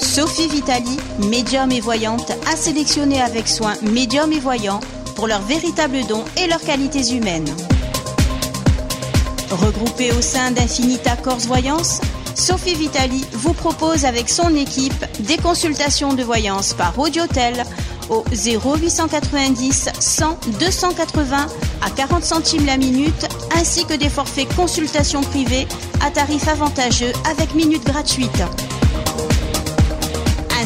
Sophie Vitali, médium et voyante, a sélectionné avec soin médium et voyants pour leurs véritables dons et leurs qualités humaines. Regroupée au sein d'Infinita Corse Voyance, Sophie Vitali vous propose avec son équipe des consultations de voyance par audiotel au 0890 100 280 à 40 centimes la minute ainsi que des forfaits consultations privées à tarif avantageux avec minutes gratuites.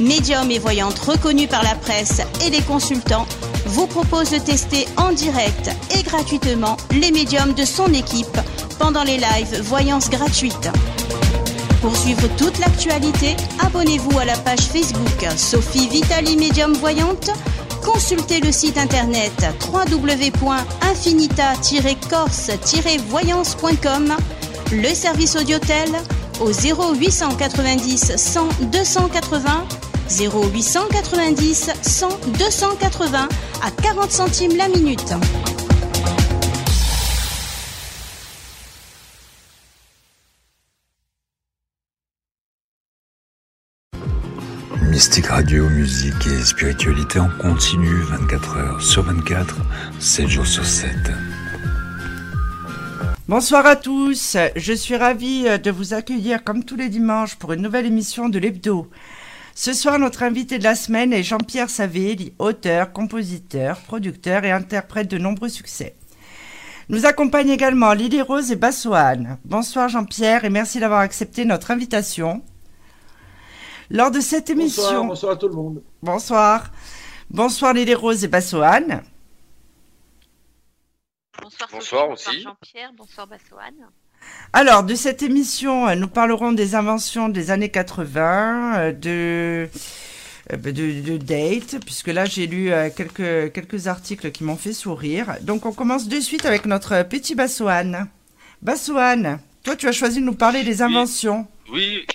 médium et voyante reconnue par la presse et les consultants, vous propose de tester en direct et gratuitement les médiums de son équipe pendant les lives Voyance gratuites. Pour suivre toute l'actualité, abonnez-vous à la page Facebook Sophie Vitali Médium Voyante. Consultez le site internet www.infinita-corse-voyance.com, le service audiotel au 0890 100 280 0890 100 280 à 40 centimes la minute. Mystique Radio, musique et spiritualité en continu 24 heures sur 24, 7 jours sur 7. Bonsoir à tous, je suis ravie de vous accueillir comme tous les dimanches pour une nouvelle émission de l'Hebdo. Ce soir, notre invité de la semaine est Jean-Pierre Savelli, auteur, compositeur, producteur et interprète de nombreux succès. Nous accompagne également Lily Rose et Bassoane. Bonsoir Jean-Pierre et merci d'avoir accepté notre invitation. Lors de cette émission. Bonsoir, bonsoir à tout le monde. Bonsoir. Bonsoir Lily Rose et Bassoane. Bonsoir, Bonsoir Sophie, aussi. Jean-Pierre, bonsoir Bassoane. Alors, de cette émission, euh, nous parlerons des inventions des années 80, euh, de, euh, de, de date, puisque là, j'ai lu quelques, quelques articles qui m'ont fait sourire. Donc, on commence de suite avec notre petit Bassoane. Bassoane, toi, tu as choisi de nous parler des inventions. Oui.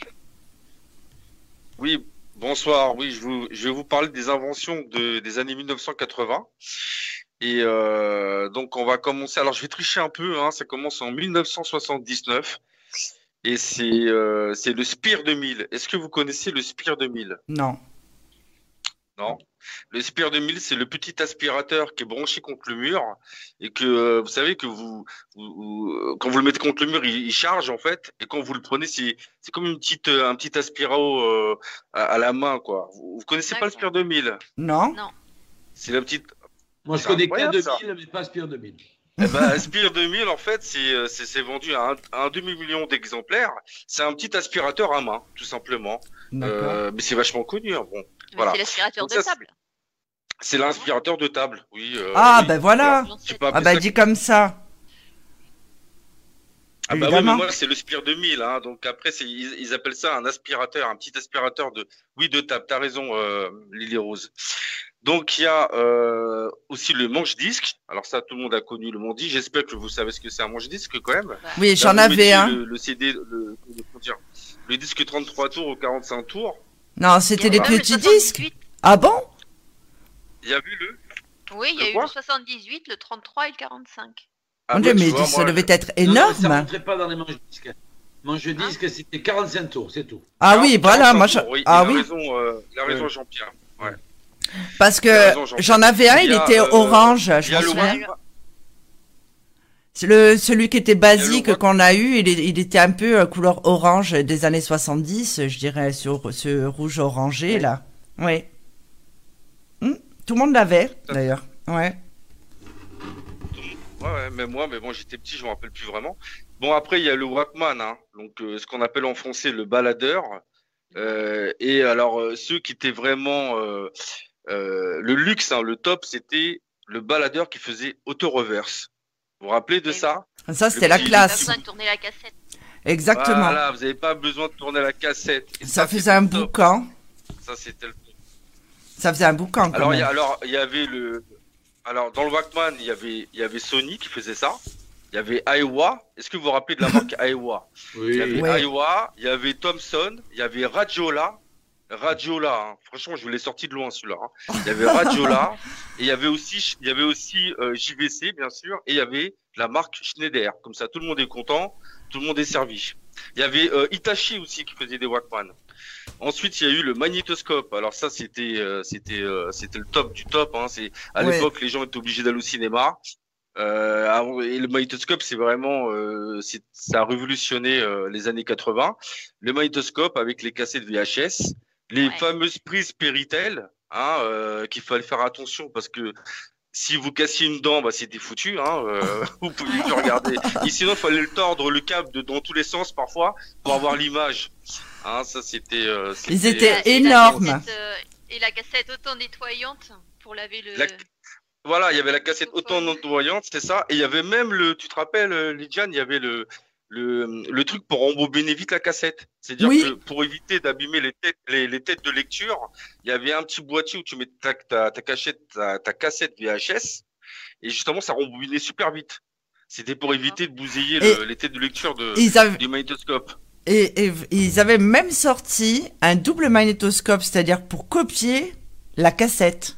Oui, bonsoir. Oui, je, vous, je vais vous parler des inventions de, des années 1980. Et euh, donc, on va commencer. Alors, je vais tricher un peu. Hein, ça commence en 1979. Et c'est euh, c'est le Spire 2000. Est-ce que vous connaissez le Spire 2000 Non. Non. Le Spire 2000, c'est le petit aspirateur qui est branché contre le mur et que euh, vous savez que vous, vous- vous- euh, quand vous le mettez contre le mur, il, il charge en fait et quand vous le prenez, c'est c'est comme une petite euh, un petit aspirao euh, à, à la main quoi. Vous, vous connaissez pas le Spire 2000 Non Non. C'est la petite Moi, je connais que incroyable, 2000, mais pas Spire 2000. eh ben, Spire 2000 en fait, c'est euh, c'est c'est vendu à un, à un demi-million d'exemplaires. C'est un petit aspirateur à main, tout simplement. D'accord. Euh, mais c'est vachement connu. hein, Bon, Mais Voilà. C'est l'aspirateur de ça, table. c'est l'aspirateur de table. Oui. euh, ah, oui. ben voilà. Ah, ben ça dit comme ça. Ah bah oui, mais moi c'est le Spire 2000, hein, donc après ils, ils appellent ça un aspirateur, un petit aspirateur de oui de table. T'as raison, euh, Lily Rose. Donc il y a euh, aussi le manche-disque. Alors ça tout le monde a connu le manche-disque. J'espère que vous savez ce que c'est un manche-disque quand même. Oui, j'en avais un. Le, le CD, le, comment dire, le disque 33 tours ou 45 tours. Non, c'était Il y des a même le petits disques. 78. Ah bon? Il y a vu le. Oui, il y a Le eu le 78, le 33 et le 45. Ah, Mon Dieu, mais vois, ça moi, devait être Non, non, ça énorme. rentrait pas dans les manches-disques. Manche-disque, c'était 45 tours, c'est tout. Ah oui, 45 voilà, moi, oui, ah il a oui, raison, euh, il a raison Jean-Pierre. Ouais. Parce que j'en avais un, il a, était euh, orange, je le souviens. Le celui qui était basique qu'on a eu, il, était un peu euh, couleur orange des années 70, je dirais, sur ce rouge orangé là. Oui. Hmm, Tout le monde l'avait d'ailleurs. Ouais. Ouais, ouais, même moi, mais bon, j'étais petit, je me rappelle plus vraiment. Bon, après, il y a le Walkman, hein, donc euh, ce qu'on appelle en français le baladeur. Euh, et alors, euh, ceux qui étaient vraiment euh, le luxe, hein, le top, c'était le baladeur qui faisait auto-reverse. Vous vous rappelez de ça? Ça c'était la petit- Pas classe. besoin de tourner la cassette. Exactement. Voilà, vous n'avez pas besoin de tourner la cassette. Et Ça faisait un boucan. Ça, c'était le top. Ça faisait un boucan quand Alors, y, même. a- alors, il y avait le. Alors, dans le Walkman, il y avait, il y avait Sony qui faisait ça. Il y avait Aiwa. Est-ce que vous vous rappelez de la marque Aiwa? Il y avait Oui. Ouais. Aiwa, il y avait Thomson, il y avait Radiola. Radiola, hein. franchement, je vous l'ai sorti de loin celui-là. hein. Il y avait Radiola, et il y avait aussi, il y avait aussi euh, JVC, bien sûr, et il y avait la marque Schneider. Comme ça, tout le monde est content, tout le monde est servi. Il y avait euh, Hitachi aussi qui faisait des Walkman. Ensuite, il y a eu le magnétoscope. Alors ça, c'était, euh, c'était, euh, c'était le top du top. Hein. C'est à Ouais. l'époque, les gens étaient obligés d'aller au cinéma. Euh, et le magnétoscope, c'est vraiment, euh, c'est- ça a révolutionné euh, les années 80. Le magnétoscope avec les cassettes VHS, les Ouais. fameuses prises Péritel, hein, euh, qu'il fallait faire attention parce que si vous cassiez une dent, bah, c'était foutu. Hein, euh, vous pouvez plus regarder. Et sinon, il fallait le tordre le câble de, dans tous les sens parfois pour avoir l'image. Hein, ça, c'était. euh, Ils étaient Et la énorme. cassette, euh, et la cassette auto-nettoyante pour laver le. La- Voilà, il y avait la cassette autant nettoyante, c'est ça. Et il y avait même le, tu te rappelles, Lidjane, il y avait le, le, le truc pour embobiner vite la cassette. C'est-à-dire Oui. que pour éviter d'abîmer les têtes, les, les têtes de lecture, il y avait un petit boîtier où tu mets ta, ta, ta, cachette, ta, ta cassette VHS. Et justement, ça rembobinait super vite. C'était pour éviter de bousiller le- les têtes de lecture de, Ils avaient, du magnétoscope. et, et- ils avaient même sorti un double magnétoscope, c'est-à-dire pour copier la cassette.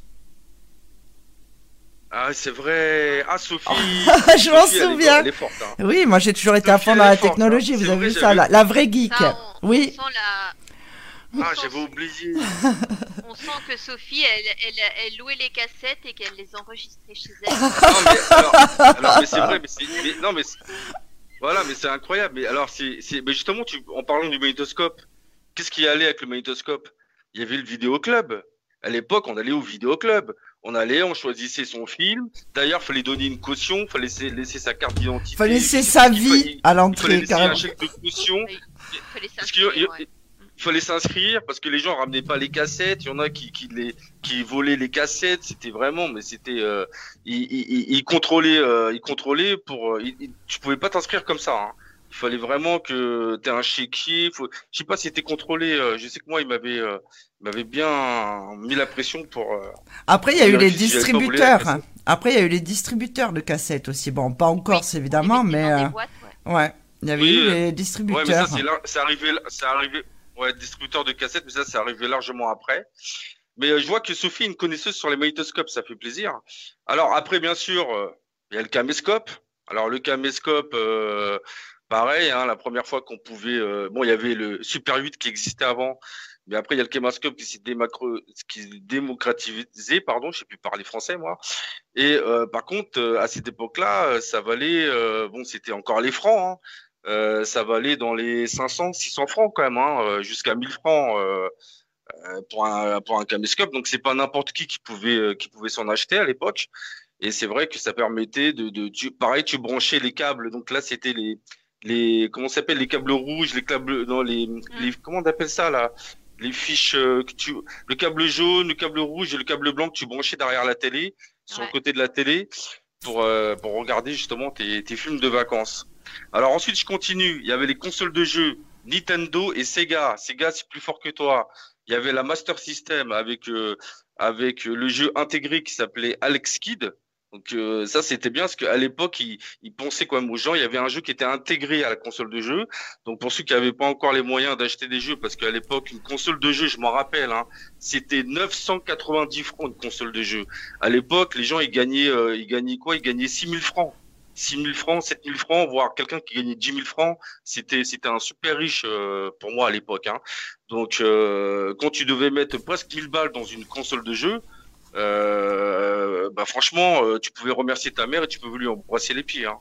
Ah, c'est vrai. Ah, Sophie. Je m'en souviens. Elle est forte, hein. Oui, moi j'ai toujours été à fond dans la forte, technologie, hein. vous C'est avez vrai, vu ça, j'avais- la, la vraie geek. Ça, on, Oui. on sent la. Ah, j'avais oublié. On sent que Sophie, elle, elle, elle louait les cassettes et qu'elle les enregistrait chez elle. Non, mais alors, alors, mais c'est vrai, mais c'est, mais- non, mais c'est- voilà, mais c'est incroyable. Mais alors, c'est, c'est, mais justement, tu, en parlant du magnétoscope, qu'est-ce qui allait avec le magnétoscope? Il y avait le vidéoclub. À l'époque, on allait au vidéoclub. On allait, on choisissait son film. D'ailleurs, fallait donner une caution, fallait laisser, laisser sa carte d'identité. Fallait laisser sa fallait- vie à fallait, fallait l'entrée, laisser un carrément. chèque de caution. Il fallait fallait s'inscrire parce que les gens ramenaient pas les cassettes. Il y en a qui, qui les qui volaient les cassettes. C'était vraiment, mais c'était euh, ils, ils, ils contrôlaient, euh, ils contrôlaient pour. euh, ils- ils- tu pouvais pas t'inscrire comme ça. Hein. Il fallait vraiment que tu aies un chéquier. Faut, je sais pas si c'était contrôlé. euh, je sais que moi, il m'avait euh, m'avait bien mis la pression pour. euh, Après, il y a eu les distributeurs. Après, il y a eu les distributeurs de cassettes aussi. Bon, pas en Corse Oui, évidemment, mais euh, boîtes, ouais. ouais, il y avait Oui, eu euh, les Ouais, mais ça distributeurs. c'est arrivé, c'est arrivé. Ouais, distributeur de cassettes, mais ça c'est arrivé largement après. Mais euh, je vois que Sophie est une connaisseuse sur les magnétoscopes, ça fait plaisir. Alors après, bien sûr, euh, il y a le caméscope. Alors le caméscope, euh, pareil, hein, la première fois qu'on pouvait, euh, bon, il y avait le Super 8 qui existait avant, mais après il y a le caméscope qui s'est démacro... qui s'est démocratisé, pardon, je sais plus parler français moi. Et euh, par contre, euh, à cette époque-là, euh, ça valait, euh, bon, c'était encore les francs. Hein. Ça valait dans les 500, 600 francs quand même, hein, jusqu'à 1000 francs pour un pour un caméscope. Donc c'est pas n'importe qui qui pouvait qui pouvait s'en acheter à l'époque. Et c'est vrai que ça permettait de, de tu, pareil, tu branchais les câbles. Donc là, c'était les les comment s'appelle les câbles rouges, les câbles non les, les comment on appelle ça là? Les fiches euh, que tu le câble jaune, le câble rouge et le câble blanc que tu branchais derrière la télé sur Ouais. le côté de la télé pour euh, pour regarder justement tes tes films de vacances. Alors ensuite, je continue. Il y avait les consoles de jeux Nintendo et Sega. Sega, c'est plus fort que toi. Il y avait la Master System avec euh, avec le jeu intégré qui s'appelait Alex Kidd. Donc euh, ça c'était bien parce qu'à l'époque ils, ils pensaient quand même aux gens. Il y avait un jeu qui était intégré à la console de jeu. Donc pour ceux qui n'avaient pas encore les moyens d'acheter des jeux, parce qu'à l'époque une console de jeu, je m'en rappelle, hein, c'était 990 francs une console de jeu. À l'époque les gens ils gagnaient euh, ils gagnaient quoi? Ils gagnaient 6000 francs. 6 000 francs, 7 000 francs, voire quelqu'un qui gagnait 10 000 francs, c'était c'était un super riche euh, pour moi à l'époque. Hein. Donc euh, quand tu devais mettre presque 1000 balles dans une console de jeu, euh, bah franchement, euh, tu pouvais remercier ta mère et tu pouvais lui embrasser les pieds. Hein.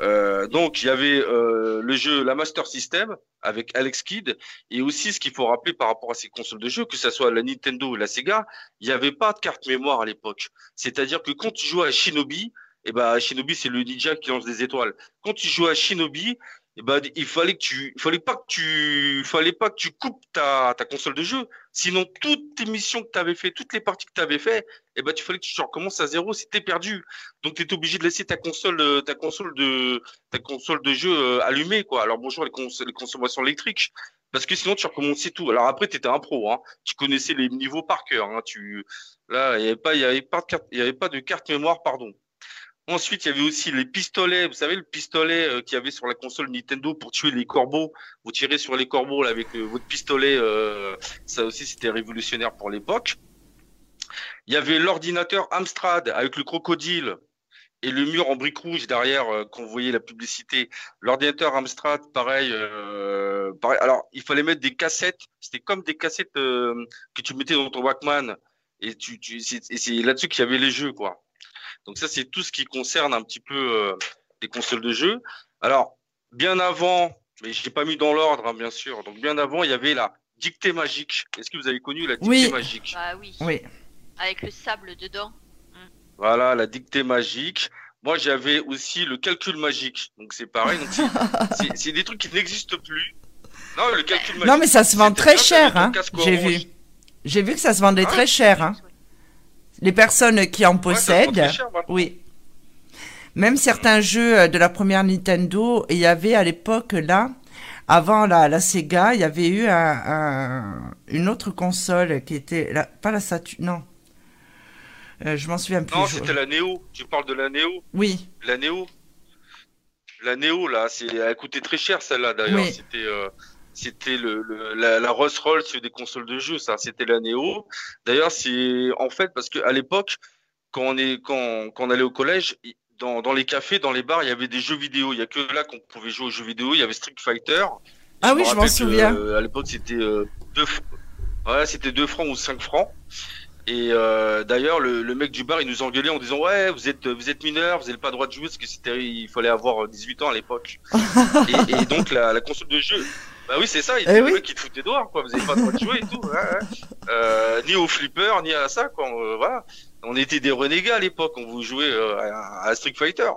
Euh, donc il y avait euh, le jeu la Master System avec Alex Kidd et aussi ce qu'il faut rappeler par rapport à ces consoles de jeu, que ça soit la Nintendo ou la Sega, il n'y avait pas de carte mémoire à l'époque. C'est-à-dire que quand tu jouais à Shinobi, et ben Shinobi c'est le ninja qui lance des étoiles. Quand tu jouais à Shinobi, ben il fallait que tu, il fallait pas que tu, il fallait pas que tu coupes ta, ta console de jeu. Sinon toutes tes missions que tu avais fait, toutes les parties que tu avais fait, et ben tu fallait que tu recommences à zéro, c'était perdu. Donc étais obligé de laisser ta console, euh, ta console de, ta console de jeu euh, allumée quoi. Alors bonjour les, cons les consommations électriques. parce que sinon tu recommençais tout. Alors après, tu étais un pro, hein. tu connaissais les niveaux par cœur. Hein. Tu... Là, il n'y avait, pas, il y avait, pas de carte, il y avait pas de carte mémoire, pardon. Ensuite, il y avait aussi les pistolets. Vous savez, le pistolet euh, qu'il y avait sur la console Nintendo pour tuer les corbeaux. Vous tirez sur les corbeaux là, avec euh, votre pistolet. euh, ça aussi, c'était révolutionnaire pour l'époque. Il y avait l'ordinateur Amstrad avec le crocodile et le mur en briques rouges derrière qu'on voyait la publicité. L'ordinateur Amstrad, pareil, pareil. Alors, il fallait mettre des cassettes. C'était comme des cassettes que tu mettais dans ton Walkman. Et tu, tu et c'est là-dessus qu'il y avait les jeux, quoi. Donc ça, c'est tout ce qui concerne un petit peu euh, les consoles de jeux. Alors, bien avant, mais je l'ai pas mis dans l'ordre, hein, bien sûr. Donc bien avant, il y avait la dictée magique. Est-ce que vous avez connu la dictée Oui. magique? Bah oui. Oui. Avec le sable dedans. Voilà, la dictée magique. Moi, j'avais aussi le calcul magique. Donc c'est pareil. Donc c'est- c'est c'est des trucs qui n'existent plus. Non, le calcul magique. Non, mais ça se vend très bien, cher, hein. J'ai orange. vu. J'ai vu que ça se vendait Ah très cher, hein. Les personnes qui en possèdent, cher, oui. Même certains jeux euh, de la première Nintendo, il y avait à l'époque là, avant la, la Sega, il y avait eu un, un- une autre console qui était la, pas la Saturn, non. Euh, je m'en souviens plus. Non, c'était la Néo. Tu parles de la Néo. Oui, La Néo. La Néo, là, c'est, elle coûtait très cher, celle-là, d'ailleurs. Oui. C'était, euh, c'était le, le- la, la Rolls Royce des consoles de jeux, ça. C'était la Néo. D'ailleurs, c'est, en fait, parce que à l'époque, quand on est, quand, quand on allait au collège, dans, dans les cafés, dans les bars, il y avait des jeux vidéo. Il y a que là qu'on pouvait jouer aux jeux vidéo. Il y avait Street Fighter. Ah oui, je m'en souviens. euh, à l'époque, c'était euh, deux, c'était deux francs ou cinq francs. Et euh, d'ailleurs, le, le mec du bar, il nous engueulait en disant ouais, vous êtes vous êtes mineur, vous n'avez pas le droit de jouer parce que c'était il fallait avoir 18 ans à l'époque. et, et donc la, la console de jeu. Bah oui, c'est ça. Il Eh le oui. mec qui te foutait dehors, quoi. Vous n'avez pas le droit de jouer et tout. ouais, ouais. Euh, ni au flipper, ni à ça, quoi. Euh, voilà. On était des renégats à l'époque. On vous jouait euh, à, à Street Fighter.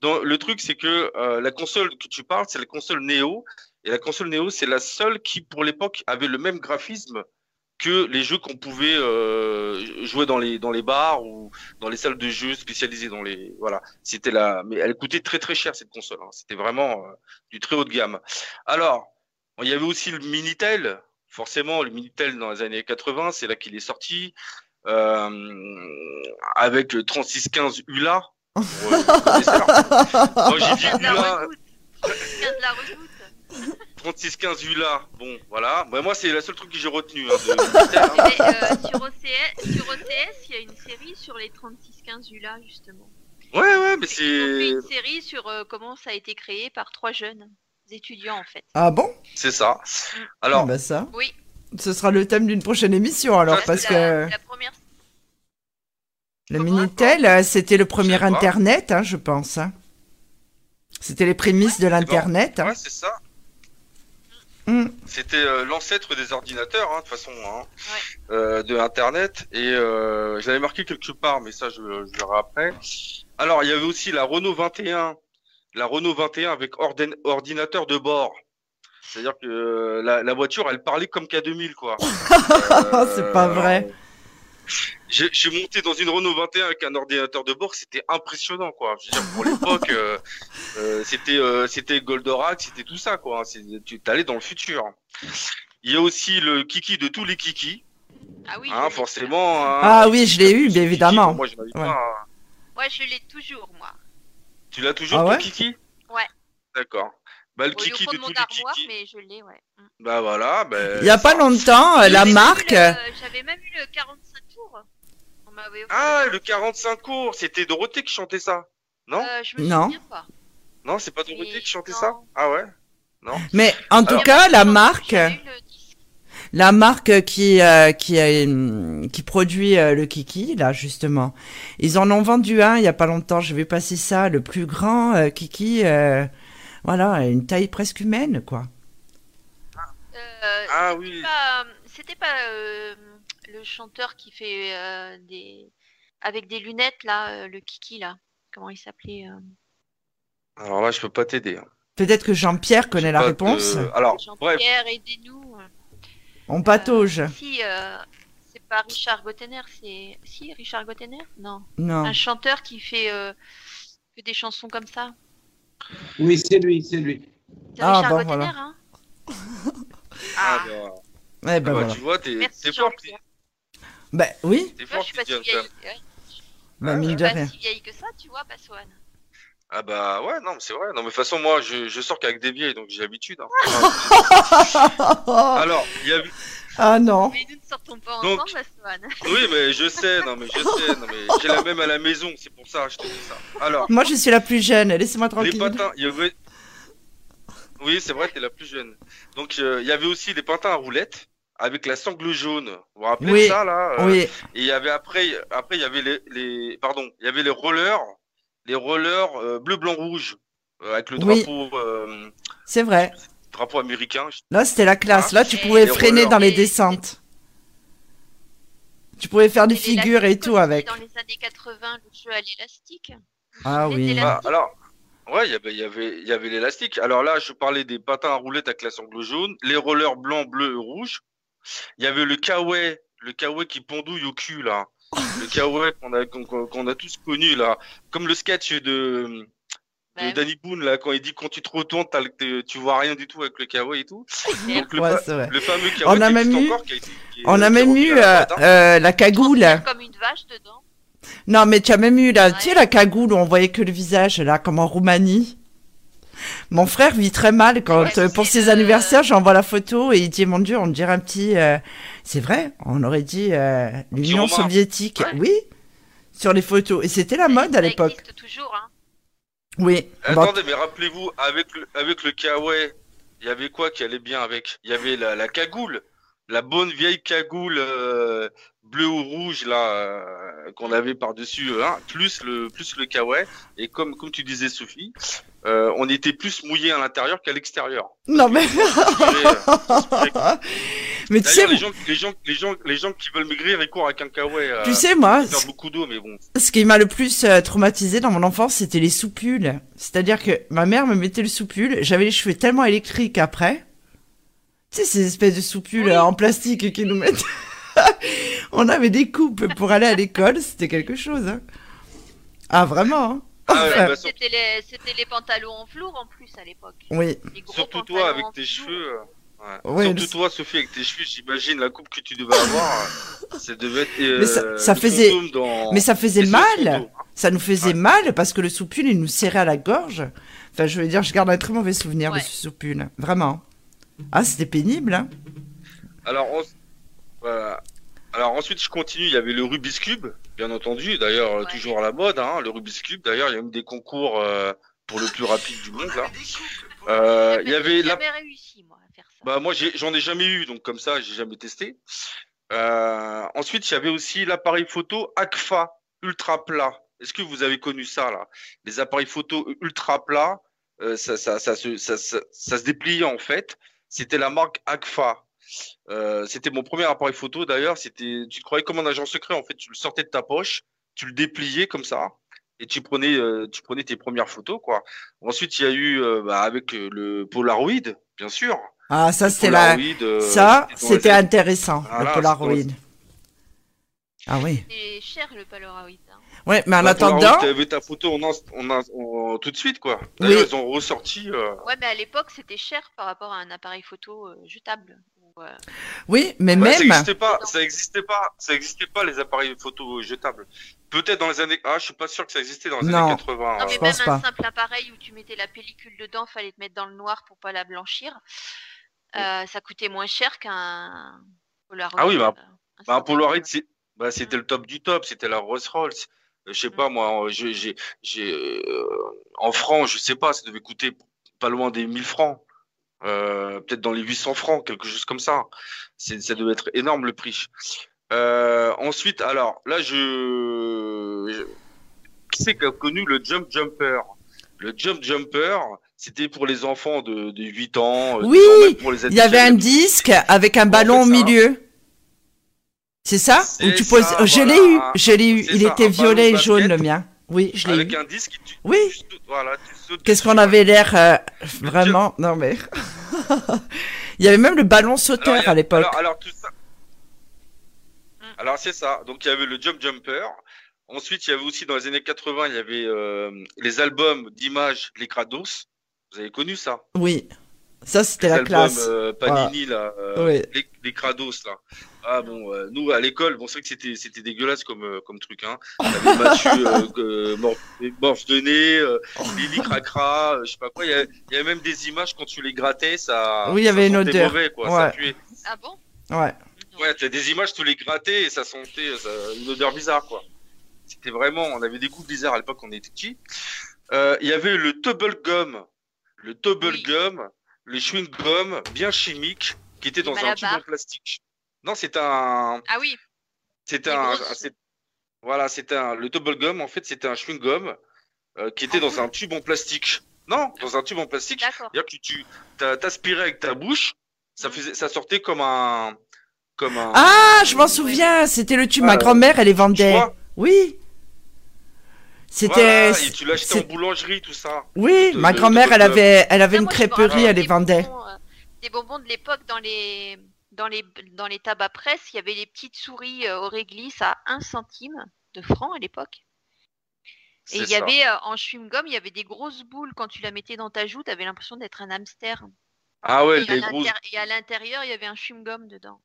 Donc le truc, c'est que euh, la console que tu parles, c'est la console Neo. Et la console Neo, c'est la seule qui, pour l'époque, avait le même graphisme que les jeux qu'on pouvait euh, jouer dans les dans les bars ou dans les salles de jeux spécialisées dans les voilà c'était la mais elle coûtait très très cher cette console hein. c'était vraiment euh, du très haut de gamme alors il y avait aussi le Minitel forcément le Minitel dans les années 80 c'est là qu'il est sorti euh, avec le 3615 ULA pour, euh, moi j'ai dit La ULA redoute. 15 la redoute. 3615 ULA bon voilà Bah, moi c'est la seule truc que j'ai retenu hein, de hein. Mais, euh, sur, OCS, sur OCS, il y a une série sur les 36-15 ULA, justement. Ouais, ouais, mais Ils ont fait c'est une série sur euh, comment ça a été créé par trois jeunes étudiants, en fait. ah bon? C'est ça. Ah Alors, bah ça. Oui. Ce sera le thème d'une prochaine émission alors Ça, parce que la, première. le Comment Minitel euh, c'était le premier internet hein, je pense. hein. C'était les prémices de l'internet. hein. ouais, c'est ça. Hmm. C'était euh, l'ancêtre des ordinateurs, hein, de toute façon, hein, euh, de Internet. Et euh, j'avais marqué quelque part, mais ça, je, je verrai après. Alors, il y avait aussi la Renault 21, la Renault 21 avec orden- ordinateur de bord. C'est-à-dire que euh, la, la voiture, elle parlait comme K2000, quoi. C'est pas vrai. alors, J'ai je suis monté dans une Renault 21 avec un ordinateur de bord, c'était impressionnant, quoi. Je veux dire, pour l'époque, euh, euh, c'était euh, c'était Goldorak, c'était tout ça, quoi. C'est- Tu allais dans le futur. Il y a aussi le kiki de tous les kikis, Ah oui. hein, je l'ai, forcément. hein. Ah oui, je l'ai eu, bien évidemment. Moi, je Ouais. pas. Ouais, je l'ai toujours, moi. Tu l'as toujours Ah ton kiki? Ouais. D'accord. Bah le au kiki de de mon tous les armoire, kikis. mais je l'ai, ouais. Mm. Bah voilà. Bah, Il y a pas longtemps euh, la marque le- euh, J'avais même eu le 45 tours. On m'avait offert Ah, le 45 cours, c'était Dorothée qui chantait ça. Non? Euh, je me Non. souviens pas. Non, c'est pas Dorothée Mais qui chantait non. ça? Ah ouais? Mais en tout Alors- cas la marque eu le. La marque qui euh, qui euh, qui produit euh, le kiki là justement. Ils en ont vendu un il y a pas longtemps, je vais passer ça, le plus grand euh, kiki euh, voilà, une taille presque humaine quoi. Euh, Ah oui. pas- C'était pas euh, le chanteur qui fait euh, des avec des lunettes là, euh, le Kiki là. Comment il s'appelait euh, Alors là, je peux pas t'aider. hein. Peut-être que Jean-Pierre connaît la Pas réponse. de- Alors. Jean-Pierre, aidez-nous. On patauge. Euh, si, euh, c'est pas Richard Gottener, c'est si Richard Gottener? Non, Non. un chanteur qui fait euh, que des chansons comme ça. Oui, c'est lui, c'est lui. C'est Ah, Richard bon, Gottener, voilà. hein Ah, Ah, bah, Ouais, bah bah, voilà. tu vois, t'es merci t'es fort. Bah oui, t'es fort, je suis pas si vieille. ouais, bah Ah, mine je de suis rien. pas si vieille que ça, tu vois, Passoane. Ah bah ouais, non, mais c'est vrai. Non, mais de toute façon, moi, je, je sors qu'avec des vieilles, donc j'ai l'habitude. hein. Alors, il y a... ah non. Mais nous ne sortons pas Donc-. Oui, mais je sais, non, mais je sais, non, mais j'ai la même à la maison, c'est pour ça, je te dis ça. Alors, Moi, je suis la plus jeune. Laissez-moi les tranquille. patins, il y avait... Oui, c'est vrai, t'es la plus jeune. Donc, euh, il y avait aussi des patins à roulettes avec la sangle jaune. Vous vous rappelez Oui, de ça, là euh, Oui. Et il y avait après, après, il y avait les, les, pardon, il y avait les rollers, les rollers euh, bleu, blanc, rouge, euh, avec le Oui. drapeau, euh, C'est vrai. drapeau américain. Là, c'était la classe. Là, tu Et pouvais les freiner rollers. dans les Et- descentes. Tu pouvais faire des Et figures et tout avec. Dans les années 80, le jeu à l'élastique. Ah Les oui. élastiques. Ah, alors, ouais, il y avait, il y avait, il y avait l'élastique. Alors là, je parlais des patins à roulettes avec la sangle jaune, les rollers blanc, bleu, rouge. Il y avait le kawaii, le kawaii qui pendouille au cul là. Le kawaii qu'on a, qu'on, qu'on- qu'on a tous connu là, comme le sketch de. Danny Boone là, quand il dit quand tu te retournes, t'as le- t'es- tu vois rien du tout avec le kawaii et tout. Donc le, Ouais, fa- c'est vrai. le fameux kawaii On a qui même eu- encore, qui a été- qui est- On a même eu la euh, hein. euh, cagoule. Comme une vache dedans. Non, mais tu as même eu la, tu sais, la cagoule où on voyait que le visage, là, comme en Roumanie. Mon frère vit très mal quand, Ouais, euh, pour ses le- anniversaires, j'envoie la photo et il dit, mon Dieu, on dirait un petit, euh, c'est vrai, on aurait dit euh, l'Union soviétique. Ouais. Oui, sur les photos. Et c'était la mode à Ça l'époque. existe toujours, hein. Oui. Bon, Attendez, mais rappelez-vous, avec le, avec le kawaii, il y avait quoi qui allait bien avec? Il y avait la, la cagoule, la bonne vieille cagoule euh, bleu ou rouge là euh, qu'on avait par-dessus, hein, plus le plus le kawaii. Et comme comme tu disais Sophie, euh, on était plus mouillé à l'intérieur qu'à l'extérieur. non, mais, mais tu sais, les gens, les gens, les gens, les gens qui veulent maigrir, ils courent avec un kawaii. euh, tu sais, moi, ils perdent beaucoup d'eau, mais bon. Ce qui m'a le plus euh, traumatisé dans mon enfance, c'était les soupules. C'est-à-dire que ma mère me mettait le soupule, j'avais les cheveux tellement électriques après. Tu sais, ces espèces de soupules Oui. euh, en plastique qui nous mettent. On avait des coupes pour aller à l'école, c'était quelque chose. hein. Ah, vraiment hein. Ah ouais, bah, sur- C'était les, c'était les pantalons en velours en plus à l'époque. Oui, Surtout toi avec tes cheveux. euh, ouais. Surtout toi, Sophie, avec tes cheveux, j'imagine la coupe que tu devais avoir. euh, ça devait être. euh, Mais ça- ça le faisait- dans- mais ça faisait mal. photos, hein. Ça nous faisait Ouais. mal parce que le soupule, il nous serrait à la gorge. Enfin, je veux dire, je garde un très mauvais souvenir Ouais. de ce soupule. Vraiment. Ah, c'était pénible, hein. Alors, on- voilà. Alors ensuite, je continue. Il y avait le Rubik's Cube, bien entendu. D'ailleurs, euh, Ouais. toujours à la mode, hein, le Rubik's Cube. D'ailleurs, il y a même des concours euh, pour le plus rapide du monde là. Euh, il y avait la jamais réussi moi à faire ça. Bah moi j'ai- j'en ai jamais eu donc comme ça j'ai jamais testé. Euh, ensuite il y avait aussi l'appareil photo Agfa ultra plat. Est-ce que vous avez connu ça là? Les appareils photo ultra plats, euh, ça, ça, ça, se, ça, ça, ça se dépliait en fait. C'était la marque Agfa. Euh, c'était mon premier appareil photo d'ailleurs. C'était tu te croyais comme un agent secret en fait. Tu le sortais de ta poche, tu le dépliais comme ça et tu prenais euh, tu prenais tes premières photos quoi. Ensuite il y a eu euh, bah, avec le Polaroid bien sûr. Ah, ça, c'était la... Euh, Ça, c'était intéressant, Voilà, le Polaroid. Ah oui. C'est cher le Polaroid. Hein. Ouais, mais en Bah, attendant, Polaroid, t'avais ta photo ins- en- tout de suite quoi. D'ailleurs Oui. ils ont ressorti. euh, Ouais, mais à l'époque c'était cher par rapport à un appareil photo euh, jetable. Ou, euh, oui, mais ouais, ça même, existait pas, ça existait pas, ça existait pas les appareils photo jetables. Peut-être dans les années, ah je suis pas sûr que ça existait dans les Non. années 80. Non, euh. mais je même pense un pas. simple appareil où tu mettais la pellicule dedans, fallait te mettre dans le noir pour pas la blanchir. Euh, ça coûtait moins cher qu'un Polaroid. Ah oui, bah, euh, Bah, un Polaroid, bah, c'était le top du top, c'était la Rolls Royce. Je sais pas, moi, je- j'ai, j'ai, euh, en francs, je sais pas, ça devait coûter pas loin des 1000 francs. Euh, peut-être dans les 800 francs, quelque chose comme ça. Ça devait être énorme le prix. Euh, ensuite, alors, là, je, je- qui c'est qui a connu le jump jumper? Le jump jumper, c'était pour les enfants de, de 8 ans. euh, Oui, 10 ans, même pour les il y avait un disque avec un ballon au milieu. C'est ça? C'est Où tu poses... ça, Je voilà. l'ai eu, je l'ai eu. Il ça, était violet et jaune le mien. Oui, je l'ai Avec eu. un disque, tu, Oui. voilà, tu Qu'est-ce qu'on avait l'air euh, vraiment? Non mais il y avait même le ballon sauteur a- à l'époque. Alors, alors, tout ça. Mm. Alors c'est ça. Donc il y avait le jump jumper. Ensuite il y avait aussi dans les années 80 il y avait euh, les albums d'images les Grados. Vous avez connu ça? Oui. Ça, c'était la classe. euh, Panini, là, euh, Ouais. les, les Krados, là. Ah bon, euh, nous, à l'école, bon, c'est vrai que c'était, c'était dégueulasse comme, euh, comme truc, hein. Mathieu, euh, que- mort, morche de nez, euh, Lily Cracra, euh, je sais pas quoi. Il y, a- il y avait même des images, quand tu les grattais, ça. Oui, il y avait une odeur. mauvais, quoi. Ouais. Ça puait. Ah bon? Ouais. Ouais, t'as des images, tu les grattais et ça sentait ça- une odeur bizarre, quoi. C'était vraiment, on avait des goûts bizarres à l'époque quand on était petit. Euh, Il y avait le Tubble Gum, le Tubble Oui. Gum, le chewing gum bien chimique qui était Les dans un tube en plastique. Non, c'est un, Ah oui. c'est Les un, c'est- voilà, c'était un, le Tubble Gum en fait, c'était un chewing gum euh, qui était Ah dans un tube en plastique. Non, dans un tube en plastique. D'accord. C'est-à-dire que tu t'as- t'aspirais avec ta bouche, ça Mhm. faisait, ça sortait comme un, comme un. Ah, je m'en souviens. C'était le tube. Ma grand-mère, elle les vendait. Oui. C'était. Voilà, et tu l'achetais en boulangerie, tout ça. Oui, de- ma grand-mère, elle avait, elle avait Ah, une moi, crêperie, elle les des vendait. bonbons, euh, Des bonbons de l'époque dans les dans les dans les tabacs presse, il y avait des petites souris euh, au réglisse à 1 centime de franc à l'époque. Et il y ça. avait euh, en chewing gum, il y avait des grosses boules quand tu la mettais dans ta joue, tu avais l'impression d'être un hamster. Ah ouais, et, à des grosses. et à l'intérieur, il y avait un chewing gum dedans.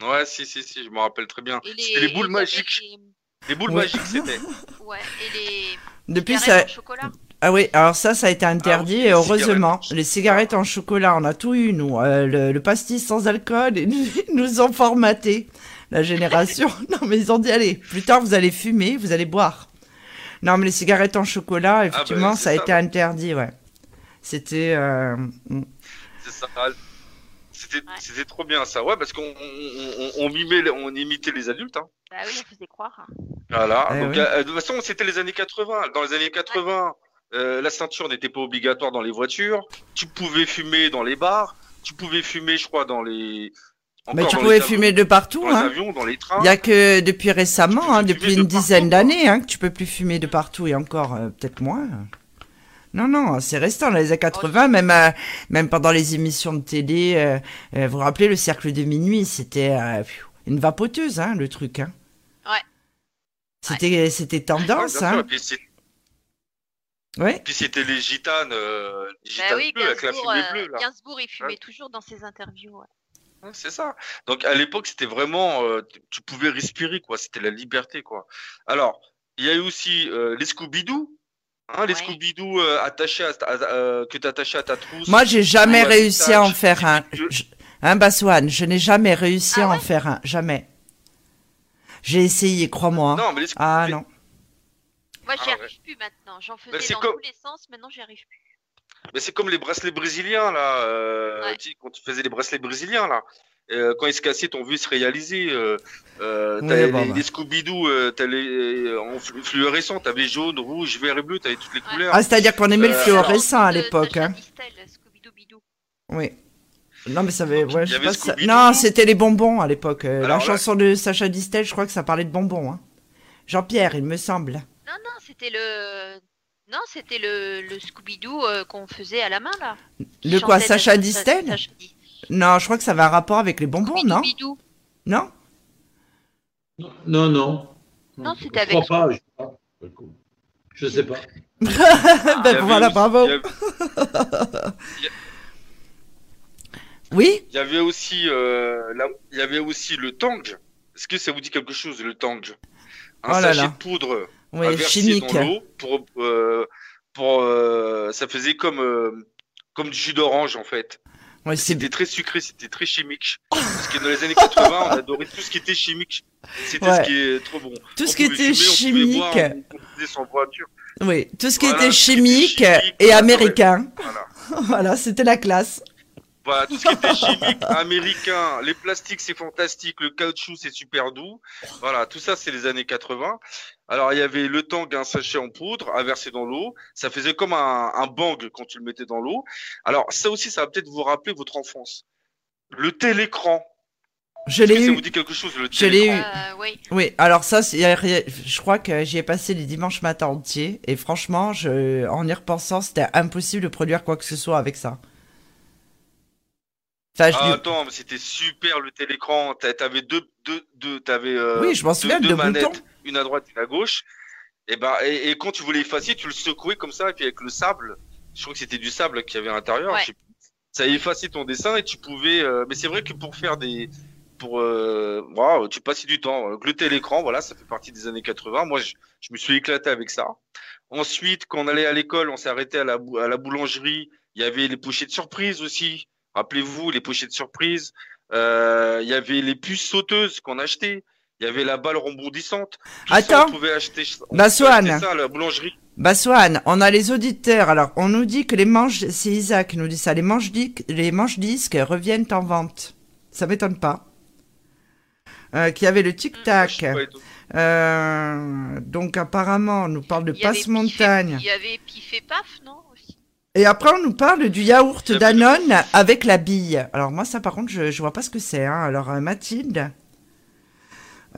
Ouais, si, si, si, je me rappelle très bien. C'était les boules magiques. les- Les boules Ouais. magiques, c'était. Ouais, et les Depuis ça. cigarettes en chocolat. Ah oui, alors ça, ça a été interdit Ah oui, et heureusement. cigarettes. Les cigarettes en chocolat, on a tout eu, nous. Euh, le, le pastis sans alcool, et nous, ils nous ont formaté, la génération. non, mais ils ont dit, allez, plus tard, vous allez fumer, vous allez boire. Non, mais les cigarettes en chocolat, effectivement, bah, c'est ça a ça, été ouais. interdit, ouais. C'était... euh, mm. C'est ça. C'était, Ouais. c'était trop bien ça. Ouais, parce qu'on on, on, on mimait, les- on imitait les adultes. Hein. Bah oui, on faisait croire. Voilà. Eh Donc, oui. euh, de toute façon, c'était les années 80. Dans les années 80, euh, la ceinture n'était pas obligatoire dans les voitures. Tu pouvais fumer dans les bars. Tu pouvais fumer, je crois, dans les. Mais tu pouvais les fumer de partout, Dans les hein. avions, dans les trains. Il y a que depuis récemment, hein, depuis de une dizaine quoi. d'années, hein, que tu peux plus fumer de partout et encore euh, peut-être moins. Non, non, c'est restant dans les années 80, même, euh, même pendant les émissions de télé. euh, euh, vous vous rappelez le cercle de minuit, c'était euh, une vapoteuse, hein, le truc. Hein. Ouais. C'était, c'était Ouais, tendance, sûr. Et hein. puis, Ouais. puis c'était les gitanes, euh, les Bah gitanes oui, bleues avec la Gainsbourg, fumée bleue là. Gainsbourg, il fumait Ouais. toujours dans ses interviews. ouais. Ouais, C'est ça. Donc à l'époque, c'était vraiment, euh, tu- tu pouvais respirer quoi. C'était la liberté quoi. Alors, il y a eu aussi euh, les Scooby-Doo, hein, les Ouais. Scooby-Doo euh, attachés à, à- euh, que t'attachais à ta trousse. Moi, j'ai jamais Ouais, réussi à en faire un. je- Hein, Baswan, je n'ai jamais réussi Ah à en faire un. Jamais. J'ai essayé, crois-moi. Non, mais les Ah non. Moi, j'y Ah, arrive plus maintenant. J'en faisais dans comme- tous les sens, maintenant, j'y arrive plus. mais c'est comme les bracelets brésiliens là. Euh, Ouais. tu quand tu faisais les bracelets brésiliens là. Euh, quand ils se cassaient, ton vu se réaliser. Euh, euh, t'avais bon, les, bah. les Scooby-Doo, euh, t'as les en flu- fluorescent, t'avais jaune, rouge, vert et bleu, t'avais toutes les Ouais. couleurs. Ah, c'est-à-dire qu'on aimait le Euh, fluorescent à l'époque, Sacha hein. Oui. Non, mais ça avait. Ouais, je sais pas ça-. Non, c'était les bonbons à l'époque. Euh, la là- chanson de Sacha Distel, je crois que ça parlait de bonbons. Hein. Jean-Pierre, il me semble. Non, non, c'était le. Non, c'était le, le Scooby-Doo euh, qu'on faisait à la main, là. De quoi, Sacha Distel? Sacha Non, je crois que ça avait un rapport avec les bonbons, non Bidou. Non Non, non. Non, Non, c'était je avec- crois pas. Je, crois pas. je sais pas. Y Ben avait voilà, aussi- bravo. il y avait- Oui Il y avait aussi, euh, là, il y avait aussi le tang. Est-ce que ça vous dit quelque chose, le tang? Un Oh là sachet là. de poudre Oui, à verser chimique. dans l'eau pour, euh, pour, euh, ça faisait comme, euh, comme du jus d'orange en fait. Ouais, C'était très sucré, c'était très chimique. Parce que dans les années 80, on adorait tout ce qui était chimique. C'était Ouais. ce qui est trop bon. Tout ce On qui était fumer, on pouvait boire, chimique. on sans voiture. Oui, tout ce qui Voilà, était qui chimique et américain. Voilà. voilà, c'était la classe. Voilà, tout ce qui était chimique, américain, les plastiques c'est fantastique, le caoutchouc c'est super doux. Voilà, tout ça c'est les années 80. Alors il y avait le tang, un sachet en poudre à verser dans l'eau. Ça faisait comme un, un bang quand tu le mettais dans l'eau. Alors ça aussi, ça va peut-être vous rappeler votre enfance. Le télécran. Je l'ai que ça eu. vous dit quelque chose le Je l'ai eu. Euh, oui. Oui, alors ça, c'est- y a rien- je crois que j'y ai passé les dimanches matins entiers. Et franchement, je, en y repensant, c'était impossible de produire quoi que ce soit avec ça. Enfin, Ah, dis- attends, mais c'était super le télécran. T'a- T'avais deux, deux, deux, t'avais euh, Oui, je m'en deux, souviens, deux deux manettes, boutons. Une à droite, une à gauche. Et ben, et, et quand tu voulais effacer, tu le secouais comme ça, et puis avec le sable. Je crois que c'était du sable qu'il y avait à l'intérieur. Ouais. ça effaçait ton dessin et tu pouvais. euh, mais c'est vrai que pour faire des, pour, euh, tu passais du temps, euh, glouter l'écran, voilà, ça fait partie des années 80. Moi, je, je me suis éclaté avec ça. Ensuite, quand on allait à l'école, on s'est arrêté à la, à la boulangerie. Il y avait les pochettes surprises aussi. Rappelez-vous, les pochettes surprises. Euh, il y avait les puces sauteuses qu'on achetait. Il y avait la balle rebondissante. Attends. on pouvait acheter, on pouvait Swan. acheter ça à la boulangerie. Bah Swan, on a les auditeurs. Alors, on nous dit que les manches, c'est Isaac qui nous dit ça, les manches, di- les manches disques reviennent en vente. Ça m'étonne pas. Euh, qu'il y avait le tic-tac. tout. Euh, donc apparemment, on nous parle de passe-montagne. Il y avait Pif et Paf, non aussi? Et après, on nous parle du yaourt Danone avec la bille. Alors moi, ça par contre, je, je vois pas ce que c'est. hein. Alors euh, Mathilde,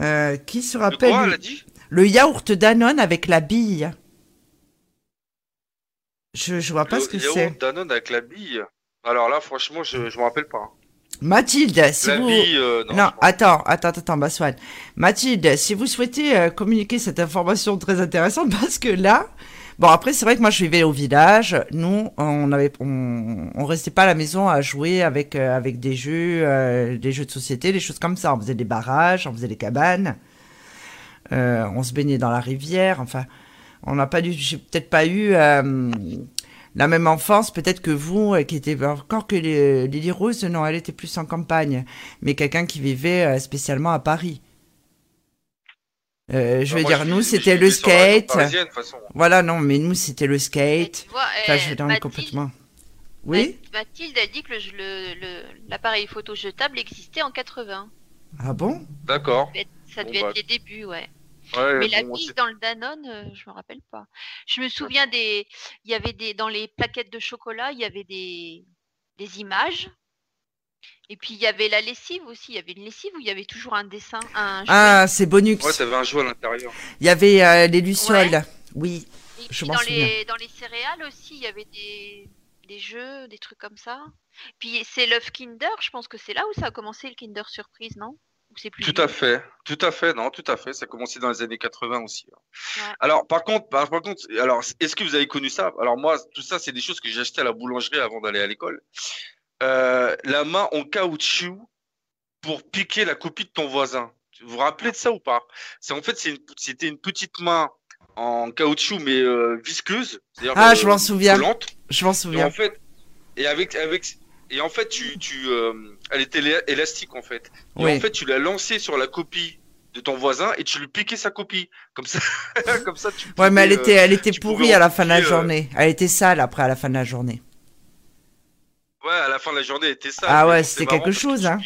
euh, qui se rappelle quoi, du- elle a dit le yaourt Danone avec la bille? Je je vois pas Le ce que yaourt c'est. Danone avec la bille. Alors là, franchement, je, je me rappelle pas. Mathilde, si la vous bille, euh, non. non, attends, attends, attends, Baswan. Mathilde, si vous souhaitez euh, communiquer cette information très intéressante, parce que là, bon après c'est vrai que moi je vivais au village, nous on avait, on, on restait pas à la maison à jouer avec euh, avec des jeux, euh, des jeux de société, des choses comme ça. On faisait des barrages, on faisait des cabanes, euh, on se baignait dans la rivière. Enfin, on n'a pas dû, j'ai peut-être pas eu la même enfance, peut-être que vous, qui était encore que Lily Rose, non, elle était plus en campagne, mais quelqu'un qui vivait spécialement à Paris. Euh, je veux dire, nous, c'était le vivais sur la région skate. Voilà, non, mais nous, c'était le skate. tu vois, Enfin, je dans Mathilde- complètement. Oui Mathilde a dit que le- le- le- l'appareil photo jetable existait en 80. Ah bon D'accord. Ça devait être- Ça Bon, devait bah. être les débuts, ouais. Ouais, Mais la bon, c'est- dans le Danone, euh, je me rappelle pas. Je me souviens des, il y avait des, dans les plaquettes de chocolat, il y avait des, des images. Et puis il y avait la lessive aussi. Il y avait une lessive où il y avait toujours un dessin, un jouet? Ah, c'est Bonux. Ouais, t'avais un jouet à l'intérieur. Il y avait euh, les lucioles. Oui. Et je dans souviens. les, dans les céréales aussi, il y avait des, des jeux, des trucs comme ça. Puis c'est l'œuf Kinder. Je pense que c'est là où ça a commencé le Kinder Surprise, non? Plus Tout à fait, tout à fait, non, tout à fait. Ça a commencé dans les années 80 aussi. hein. Ouais. Alors, par contre, par, par contre, alors, est-ce que vous avez connu ça? Alors moi, tout ça, c'est des choses que j'ai achetées à la boulangerie avant d'aller à l'école. Euh, la main en caoutchouc pour piquer la copie de ton voisin. Vous vous rappelez de ça ou pas? C'est en fait, une- c'était une petite main en caoutchouc mais euh, visqueuse. Ah, je m'en souviens. collante. Je m'en Et souviens. en fait, et avec, avec, et en fait, tu, tu, euh, elle était éla- élastique en fait. Et Oui. en fait, tu l'as lancée sur la copie de ton voisin et tu lui piquais sa copie. Comme ça, comme ça, tu. Ouais, mais elle était, elle était pourrie à la fin de la journée. Elle était sale après à la fin de la journée. Ouais, à la fin de la journée, elle était ça. Ah ouais, c'était quelque chose, hein.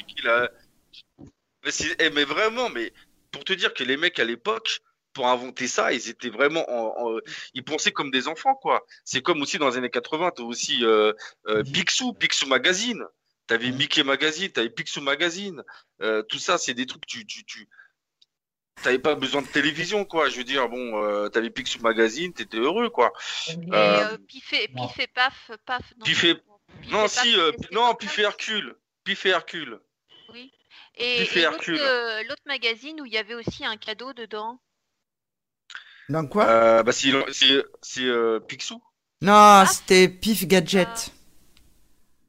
Mais, c'est- eh, mais vraiment, mais pour te dire que les mecs à l'époque, pour inventer ça, ils étaient vraiment, en, en- ils pensaient comme des enfants, quoi. C'est comme aussi dans les années 80, t'as aussi euh, euh, Picsou, Picsou Magazine. T'avais Mickey Magazine, t'avais Picsou Magazine. Euh, tout ça, c'est des trucs, tu, tu, tu, t'avais pas besoin de télévision, quoi. Je veux dire, bon, euh, t'avais Picsou Magazine, t'étais heureux, quoi. Et Euh, euh, Pif et, Pif et Paf, Paf. Non, Pif et- Pif non, si, euh, non, Pif et Hercule. Pif et Hercule. Oui. Et, l'autre euh, l'autre magazine où il y avait aussi un cadeau dedans? Dans quoi? Euh, bah, c'est, c'est, c'est euh, Picsou. Non, c'était Pif Gadget.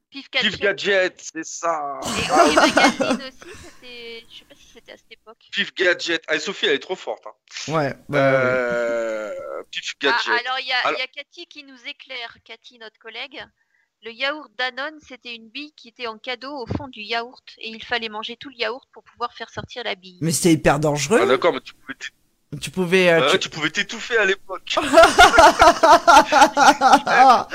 Pif Gadget. Pif Gadget, c'est ça. Et Oli Magazine aussi, c'était. Je sais pas si c'était à cette époque. Pif Gadget. Ah, Sophie, elle est trop forte. Hein. Ouais. bah. Euh, Pif Ah, Gadget. alors il y, a- Alors- il y a Cathy qui nous éclaire, Cathy, notre collègue. Le yaourt Danone, c'était une bille qui était en cadeau au fond du yaourt et il fallait manger tout le yaourt pour pouvoir faire sortir la bille. Mais c'était hyper Ah, dangereux. d'accord, mais tu pouvais, tu pouvais. euh, Ah, tu- tu pouvais t'étouffer à l'époque. Ah,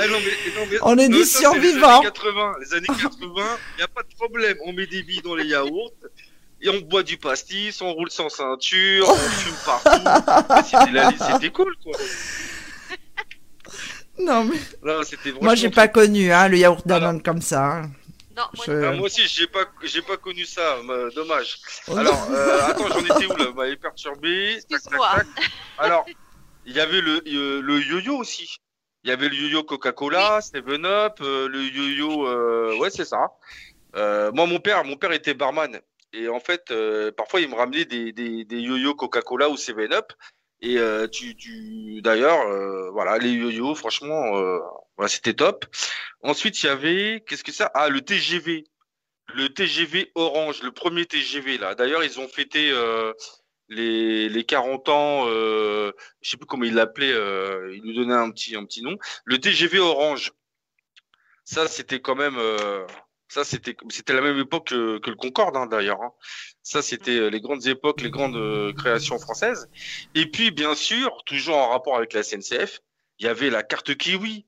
On est des survivants. Les années 80, les années 80, il n'y a pas de problème. On met des billes dans les yaourts. Et on boit du pastis, on roule sans ceinture, on fume partout. C'était la- C'était cool, quoi. Non, mais Là, c'était moi j'ai pas connu hein, le yaourt Danone comme ça. hein. Non, moi, Je- Ah, moi aussi, j'ai pas, j'ai pas connu ça, dommage. Oh, Alors, euh, attends, j'en étais où là? Vous m'avez perturbé. Tac, tac, Excuse-moi. tac. Alors, il y avait le, euh, le yo-yo aussi. Il y avait le yo-yo Coca-Cola, Seven Up, euh, le yo-yo, euh, ouais, c'est ça. Euh, moi, mon père, mon père était barman. Et en fait, euh, parfois, il me ramenait des, des, des yo-yo Coca-Cola ou Seven Up. Et euh, tu, tu d'ailleurs, euh, voilà, les yo-yo, franchement, euh, voilà, c'était top. Ensuite, il y avait, qu'est-ce que ça? Ah, le TGV, le TGV Orange, le premier TGV là. D'ailleurs, ils ont fêté euh, les, les 40 ans, euh, je sais plus comment ils l'appelaient, euh, ils nous donnaient un petit un petit nom. Le TGV Orange. Ça, c'était quand même, ça c'était c'était la même époque que, que le Concorde hein, d'ailleurs. hein. Ça, c'était euh, les grandes époques, les grandes euh, créations françaises. Et puis, bien sûr, toujours en rapport avec la SNCF, il y avait la carte Kiwi.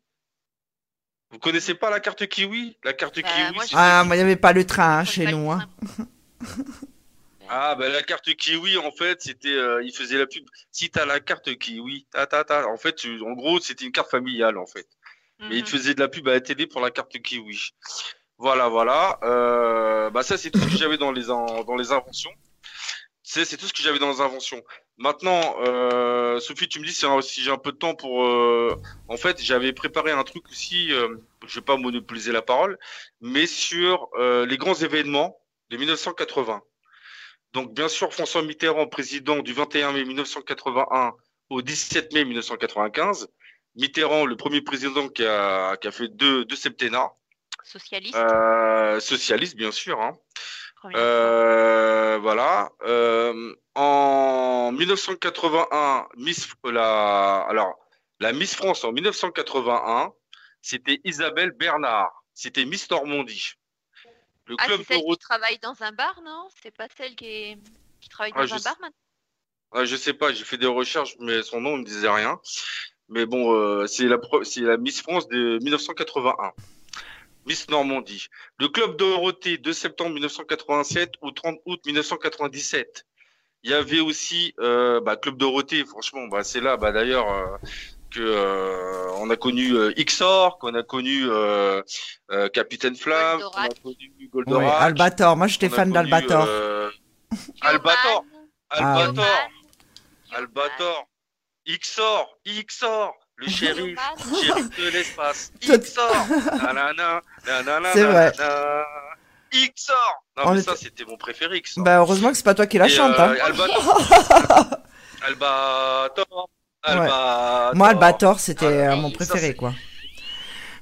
Vous connaissez pas la carte Kiwi? La carte Bah, Kiwi, moi, c'est- Ah, moi, il n'y avait pas le train hein, Moi, chez nous. Hein. train. Ah, ben la carte Kiwi, en fait, c'était, euh, il faisait la pub. Si t'as la carte Kiwi, ta ta ta. En fait, tu- en gros, c'était une carte familiale, en fait. Et il Mhm. faisait de la pub à la télé pour la carte Kiwi. Voilà, voilà. Euh, bah ça, c'est tout ce que j'avais dans les dans les inventions. C'est c'est tout ce que j'avais dans les inventions. Maintenant, euh, Sophie, tu me dis si, si j'ai un peu de temps pour. euh, En fait, j'avais préparé un truc aussi. Euh, je vais pas monopoliser la parole, mais sur les grands événements de 1980. Donc, bien sûr, François Mitterrand, président du 21 mai 1981 au 17 mai 1995. Mitterrand, le premier président qui a, qui a fait deux, deux septennats, Socialiste. euh, socialiste bien sûr. Hein. Euh, voilà. Euh, en 1981, Miss la alors la Miss France en 1981, c'était Isabelle Bernard. C'était Miss Normandie. Le Ah, club c'est celle Dorothée- qui travaille dans un bar, non? C'est pas celle qui, est... qui travaille Ah, dans je un sais- bar maintenant? Ah, je sais pas, j'ai fait des recherches, mais son nom ne me disait rien. Mais bon, euh, c'est la pro- c'est la Miss France de 1981. Miss Normandie. Le club Dorothée, 2 septembre 1987 au 30 août 1997. Il y avait aussi euh, bah, Club Dorothée, franchement, bah, c'est là, bah, d'ailleurs, euh, que euh, on a connu euh, Xor, qu'on a connu euh, euh, Capitaine Flamme, qu'on a connu Ouais, Goldorak. Albator. Moi, j'étais fan d'Albator. euh, Bioman, Albator. Ah, Albator. Albator, Ixor, Ixor, le shérif, shérif de l'espace, nanana, nanana, C'est vrai. nanana, Ixor. Non, On mais était- ça, c'était mon préféré, Ixor. Bah, heureusement que c'est pas toi qui la Et, chante. euh, Hein. Albator. Albator. Albator. Moi, Albator, c'était Ah, euh, oui, mon ça, préféré, c'est- quoi.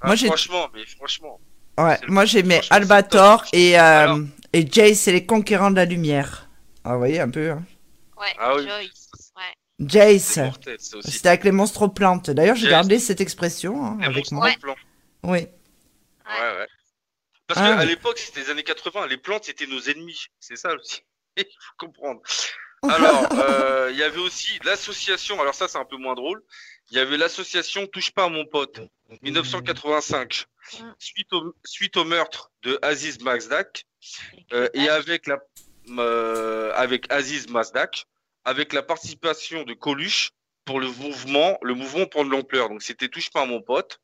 Ah, moi, j'ai- Franchement, mais franchement. Ouais, c'est le- moi j'aimais franchement, c'est Albator top. et, euh, Alors- et Jace et les conquérants de la lumière. Ah, vous voyez un peu. hein. Ouais, Ah oui. Joyce. Jace, c'était avec les monstres plantes. D'ailleurs, j'ai gardé cette expression hein, Les avec monstres moi. en plan. Oui. Ouais, ouais. Parce Ah, qu'à oui. l'époque, c'était les années 80, les plantes, c'était nos ennemis. C'est ça aussi. Il faut comprendre. Alors, euh, il y avait aussi l'association, alors ça, c'est un peu moins drôle. Il y avait l'association Touche pas à mon pote, 1985. Mm. Suite au, suite au meurtre de Aziz Mazdak, euh, et avec la, euh, avec Aziz Mazdak, avec la participation de Coluche pour le mouvement, le mouvement prend de l'ampleur. Donc, c'était Touche pas à mon pote.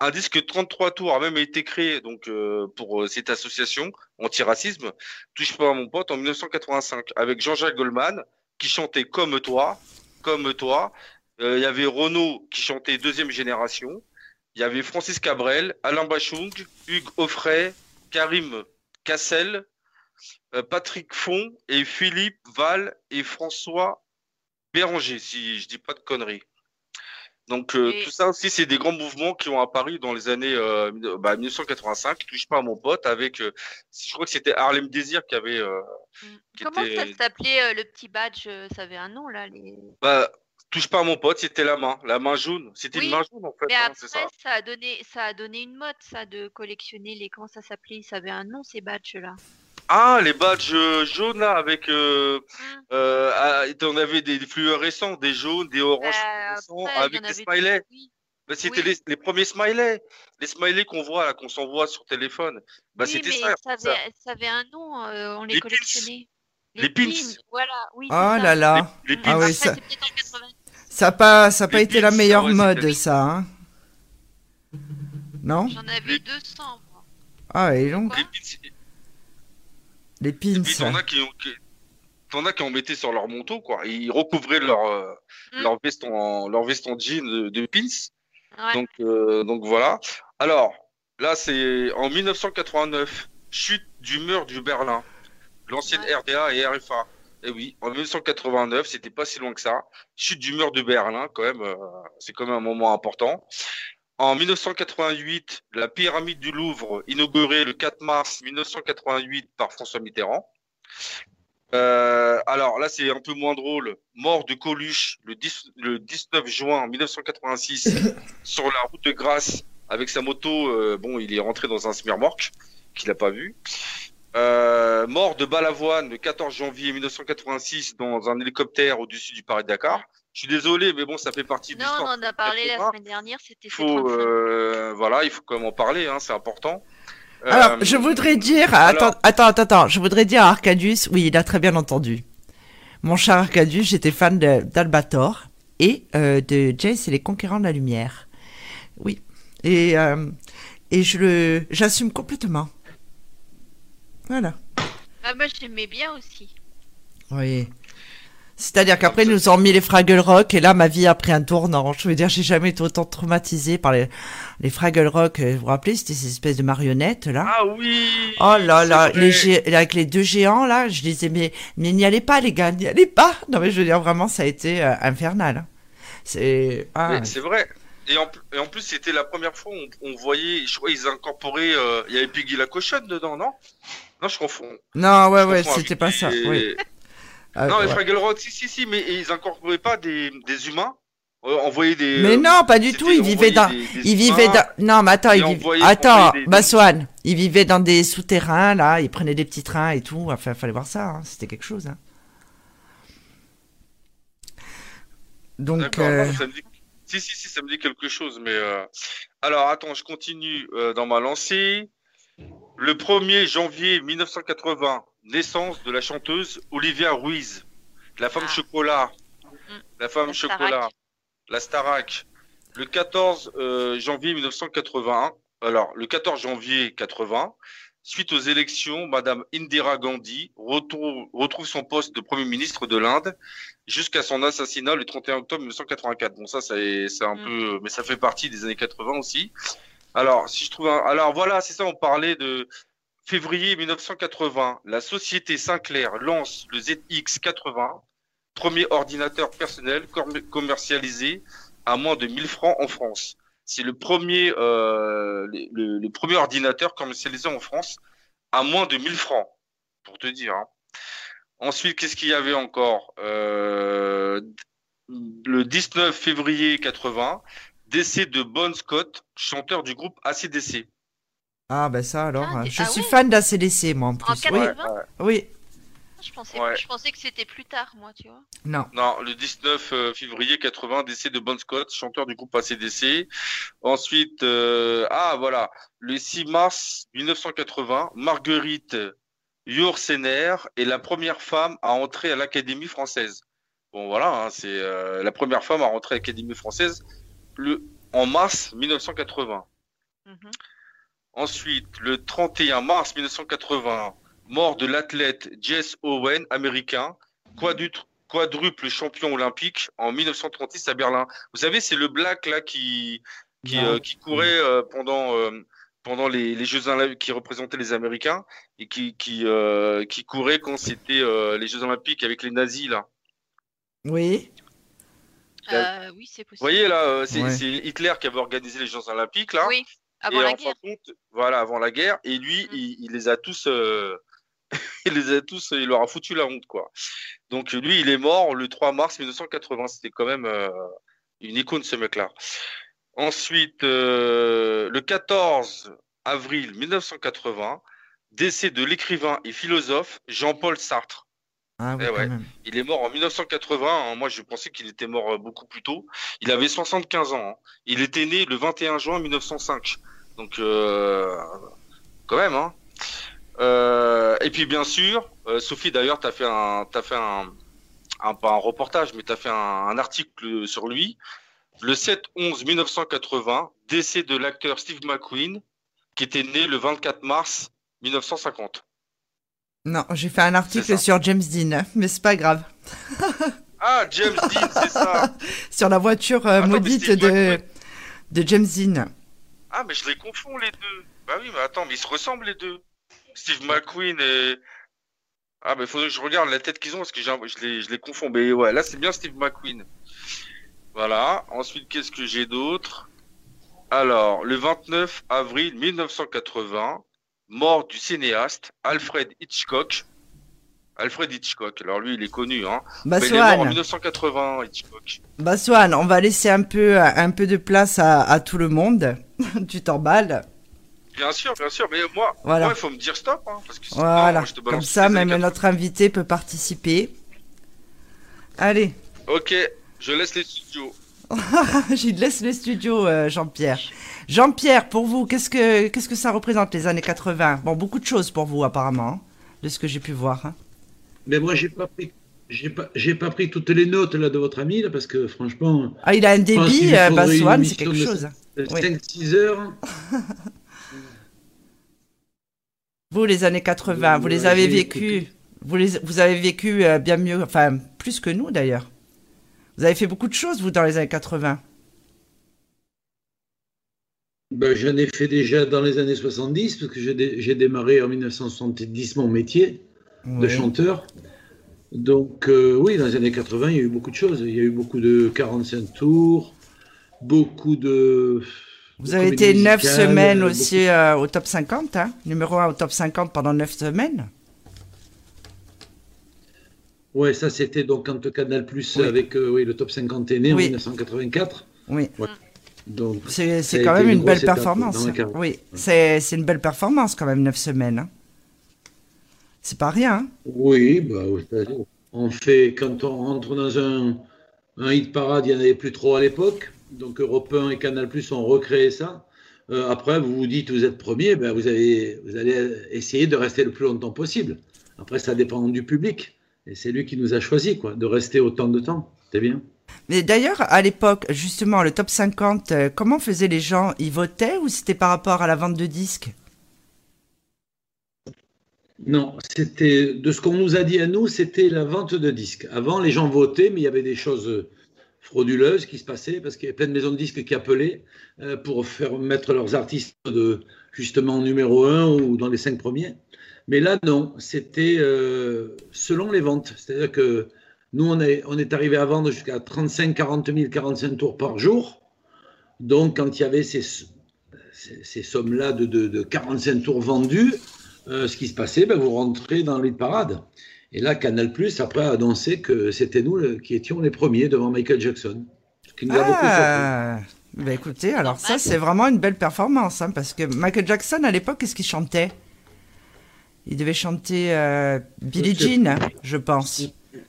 Un disque 33 tours a même été créé donc euh, pour euh, cette association anti-racisme, touche pas à mon pote en 1985 avec Jean-Jacques Goldman qui chantait comme toi, comme toi. Euh, Il y avait Renaud qui chantait deuxième génération. Il y avait Francis Cabrel, Alain Bachung, Hugues Offray, Karim Cassel, Patrick Font et Philippe Val et François Béranger, si je dis pas de conneries. Donc euh, Et- tout ça aussi, c'est des grands mouvements qui ont apparu dans les années euh, bah, 1985. Touche pas à mon pote avec, euh, je crois que c'était Harlem Désir qui avait, euh, qui Comment était- ça s'appelait euh, le petit badge euh, Ça avait un nom là. Les... bah, touche pas à mon pote, c'était la main, la main jaune. C'était Oui, une main jaune en fait, Mais hein, après, ça. ça. a donné, ça a donné une mode, ça, de collectionner les. Comment ça s'appelait Ça avait un nom ces badges là. Ah, les badges euh, jaunes là avec, euh, Hum. euh, ah, on avait des fluorescents, des jaunes, des oranges Bah, fluorescents, après, avec des smileys. oui. Bah, c'était Oui. les, les premiers smileys, les smileys qu'on voit qu'on s'envoie sur téléphone. Bah, Oui, c'était mais ça. ça ça. avait, ça avait un nom, euh, on les, Les pins. collectionnait. Les pins. Voilà, oui. Oh ça. là là. Les, les Ah pins. oui, Après, ça- c'est peut-être en 80. Ça n'a pas, ça a pas Les été la pins, meilleure ouais, mode, ça. Hein non J'en avais Les- 200. moi. Ah, et donc, Les pins, Et puis t'en as qui, ont- qui- t'en as qui en mettaient sur leur manteau, quoi. Ils recouvraient leur, euh, Mm. leur veste en, leur veste en jean de, de pins. Ouais. Donc, euh, donc voilà. Alors, là, c'est en 1989, chute du mur du Berlin, l'ancienne Ouais. RDA et RFA. Et oui, en 1989, c'était pas si loin que ça. Chute du mur de Berlin, quand même, euh, c'est quand même un moment important. En 1988, la pyramide du Louvre, inaugurée le 4 mars 1988 par François Mitterrand. Euh, alors là, c'est un peu moins drôle. Mort de Coluche le, 10 le 19 juin 1986 sur la route de Grasse avec sa moto. euh, bon, il est rentré dans un smirmorque qu'il n'a pas vu. Euh, mort de Balavoine le 14 janvier 1986 dans un hélicoptère au-dessus du Paris-Dakar. Je suis désolé, mais bon, ça fait partie de Non, on l'histoire. en a parlé la 80. semaine dernière, c'était faut, 35. euh, voilà, il faut quand même en parler, hein, c'est important. Alors, Euh, je voudrais dire, alors- attends, attends, attends, attends, je voudrais dire à Arcadius, oui, il a très bien entendu. Mon cher Arcadius, j'étais fan de- d'Albator et euh, de Jace et les Conquérants de la Lumière. Oui. Et, euh, et je le, j'assume complètement. Voilà. Ah, moi, j'aimais bien aussi. Oui. C'est-à-dire qu'après, ils nous ont mis les Fraggle Rock et là, ma vie a pris un tournant. Je veux dire, j'ai jamais été autant traumatisée par les, les Fraggle Rock. euh, Vous vous rappelez, c'était ces espèces de marionnettes, là? Ah oui Oh là là, les gé- avec les deux géants là, je disais mais mais n'y allez pas les gars, n'y allez pas. Non mais je veux dire vraiment ça a été euh, infernal. C'est ah, C'est vrai. Et en, et en plus, c'était la première fois où on, on voyait, je crois, ils incorporaient, euh, il y avait Piggy la cochonne dedans, non? Non, je confonds. non ouais Je ouais c'était pas ça. Oui. Ah, non, les ouais. Fraggle Rock, si, si, si, mais ils incorporaient pas des, des humains. Euh, on voyait des. Mais non pas du tout. Ils vivaient dans des- des ils vivaient humains. dans non mais attends et ils on vivaient voyait- on attends des- Baswan ils vivaient dans des souterrains là, ils prenaient des petits trains et tout. Enfin fallait voir ça, hein. c'était quelque chose. hein. Donc euh, non, ça me dit... Si, si, si, ça me dit quelque chose, mais... euh, Alors, attends, je continue euh, dans ma lancée. Le 1er janvier 1980, naissance de la chanteuse Olivia Ruiz, la femme Ah. chocolat, la femme La Starac. chocolat, la Starac. Le 14 euh, janvier 1981, alors le 14 janvier 80, suite aux élections, Madame Indira Gandhi retrouve, retrouve son poste de Premier ministre de l'Inde jusqu'à son assassinat le 31 octobre 1984. Bon, ça, c'est c'est un Mm. peu, mais ça fait partie des années 80 aussi. Alors, si je trouve, alors voilà, c'est ça, on parlait de février 1980. La société Sinclair lance le ZX80, premier ordinateur personnel com- commercialisé à moins de 1000 francs en France. C'est le premier, euh, le premier ordinateur commercialisé en France à moins de 1000 francs, pour te dire. hein. Ensuite, qu'est-ce qu'il y avait encore? Euh, Le 19 février 80, décès de Bon Scott, chanteur du groupe ACDC. ah bah ça alors, Ah, des- je ah suis fan d'ACDC moi en plus. Oui, 80 oui, je, pensais, Ouais. je pensais que c'était plus tard, moi, tu vois. non. Non, le 19 euh, février 80, décès de Bon Scott, chanteur du groupe ACDC. Ensuite, euh, ah voilà, le 6 mars 1980, Marguerite Yourcener est la première femme à entrer à l'Académie française. Bon voilà, hein, c'est euh, la première femme à rentrer à l'Académie française le, en mars 1980. Mhm. Ensuite, le 31 mars 1980, mort de l'athlète Jess Owen, américain, quadruple, quadruple champion olympique en 1936 à Berlin. Vous savez, c'est le black là qui qui, euh, qui courait euh, pendant euh, pendant les, les Jeux Olympiques, qui représentait les Américains et qui qui qui courait quand c'était les Jeux Olympiques avec les nazis là. Oui. Euh, oui, c'est Vous voyez là, euh, c'est Ouais. Hitler qui avait organisé les Jeux Olympiques là. Oui, avant et la en guerre. fin de compte, voilà, avant la guerre, et lui, Mm. il, il les a tous, euh, il les a tous, il leur a foutu la honte, quoi. Donc lui, il est mort le 3 mars 1980. C'était quand même euh, une icône, ce mec-là. Ensuite, euh, le 14 avril 1980, décès de l'écrivain et philosophe Jean-Paul Sartre. Ah oui, Eh ouais. Il est mort en 1980. hein. Moi, je pensais qu'il était mort euh, beaucoup plus tôt. Il avait 75 ans. hein. Il était né le 21 juin 1905. Donc, euh, quand même. Hein. Euh, et puis, bien sûr, euh, Sophie, d'ailleurs, tu as fait un, t'as fait un, un, pas un reportage, mais tu as fait un, un article sur lui. Le 7-11-1980, décès de l'acteur Steve McQueen, qui était né le 24 mars 1950. Non, j'ai fait un article sur James Dean, mais c'est pas grave. Ah, James Dean, c'est ça Sur la voiture euh, Attends, maudite de, James Dean. Ah, mais je les confonds les deux. Bah oui, mais attends, mais ils se ressemblent les deux. Steve McQueen et. Ah, mais il faudrait que je regarde la tête qu'ils ont parce que je les, je les confonds. Mais ouais, là, c'est bien Steve McQueen. Voilà. Ensuite, qu'est-ce que j'ai d'autre? Alors, le 29 avril 1980, mort du cinéaste Alfred Hitchcock. Alfred Hitchcock. Alors, lui, il est connu, hein. Bah, Mais il est mort en Swan, 1980, Hitchcock. bah, Swan, on va laisser un peu, un peu de place à, à tout le monde. tu t'emballes. Bien sûr, bien sûr. Mais moi, Voilà. moi, il faut me dire stop. Hein, parce que sinon, Voilà. moi, je te balance Comme ça, même notre invité peut participer. Allez, 80. Ok, je laisse les studios. je laisse le studio, euh, Jean-Pierre. Jean-Pierre, pour vous, qu'est-ce que, qu'est-ce que ça représente les années 80 Bon, beaucoup de choses pour vous, apparemment, hein, de ce que j'ai pu voir. hein. Mais moi, j'ai pas pris. J'ai pas, pas pris toutes les notes là de votre ami là parce que franchement, Ah, il a un débit, euh, bah, c'est quelque chose. Oui. 5-6 heures. Vous, les années 80, vous les avez vécues. Vous, les, vous avez vécu euh, bien mieux, enfin, plus que nous d'ailleurs. Vous avez fait beaucoup de choses, vous, dans les années 80. Ben, j'en ai fait déjà dans les années 70 parce que j'ai dé- j'ai démarré en 1970 mon métier de chanteur. Donc euh, oui, dans les années 80, il y a eu beaucoup de choses. Il y a eu beaucoup de 45 tours, beaucoup de... Vous de avez été neuf musicales, semaines beaucoup- aussi euh, au top 50, hein, numéro 1 au top 50 pendant neuf semaines. Ouais, ça c'était donc quand Canal Plus Oui. avec euh, oui, le top 50 est né Oui. en 1984. Oui, Donc c'est quand même une une belle performance. Oui, c'est c'est une belle performance quand même, neuf semaines. hein. C'est pas rien. hein. oui, bah, oui, on fait quand on rentre dans un, un hit parade, il n'y en avait plus trop à l'époque. Donc Europe 1 et Canal Plus ont recréé ça. Euh, après, vous vous dites vous êtes premier, ben vous, avez, vous allez essayer de rester le plus longtemps possible. Après, ça dépend du public. Et c'est lui qui nous a choisi, quoi, de rester autant de temps. C'est bien. Mais d'ailleurs, à l'époque, justement, le top 50, euh, comment faisaient les gens? Ils votaient ou c'était par rapport à la vente de disques? Non, c'était de ce qu'on nous a dit à nous, c'était la vente de disques. Avant, les gens votaient, mais il y avait des choses frauduleuses qui se passaient parce qu'il y avait plein de maisons de disques qui appelaient euh, pour faire mettre leurs artistes de justement numéro un ou dans les cinq premiers. Mais là, non, c'était euh, selon les ventes. C'est-à-dire que nous, on est, on est arrivé à vendre jusqu'à 35, 40 000, 45 tours par jour. Donc, quand il y avait ces, ces, ces sommes-là de, de, de 45 tours vendus, euh, ce qui se passait, ben, vous rentrez dans les parades. Et là, Canal Plus après a annoncé que c'était nous le- qui étions les premiers devant Michael Jackson. Ce qui nous a beaucoup surpris. Ah bah écoutez, alors ça, c'est vraiment une belle performance, hein, parce que Michael Jackson, à l'époque, qu'est-ce qu'il chantait? Il devait chanter euh, Billie Jean, je pense.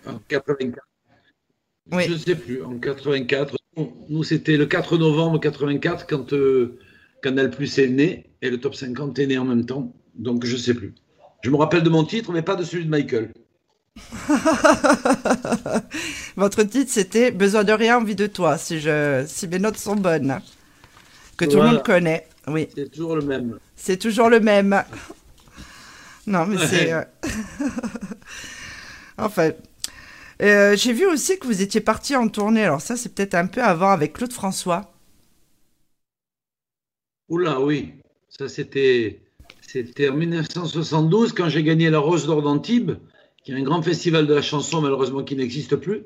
En 84. Oui. Je ne sais plus, en 84. Nous, c'était le 4 novembre 84 quand euh, Canal Plus est né et le top 50 est né en même temps. Donc, je ne sais plus. Je me rappelle de mon titre, mais pas de celui de Michael. Votre titre, c'était Besoin de rien, envie de toi, si, je, si mes notes sont bonnes. Que tout le monde connaît. Oui, C'est toujours le même. c'est toujours le même. Non, mais c'est. euh, enfin. euh, J'ai vu aussi que vous étiez parti en tournée. Alors, ça, c'est peut-être un peu avant avec Claude François. Oula, oui. Ça, c'était, c'était en 1972 quand j'ai gagné la Rose d'Or d'Antibes, qui est un grand festival de la chanson, malheureusement, qui n'existe plus.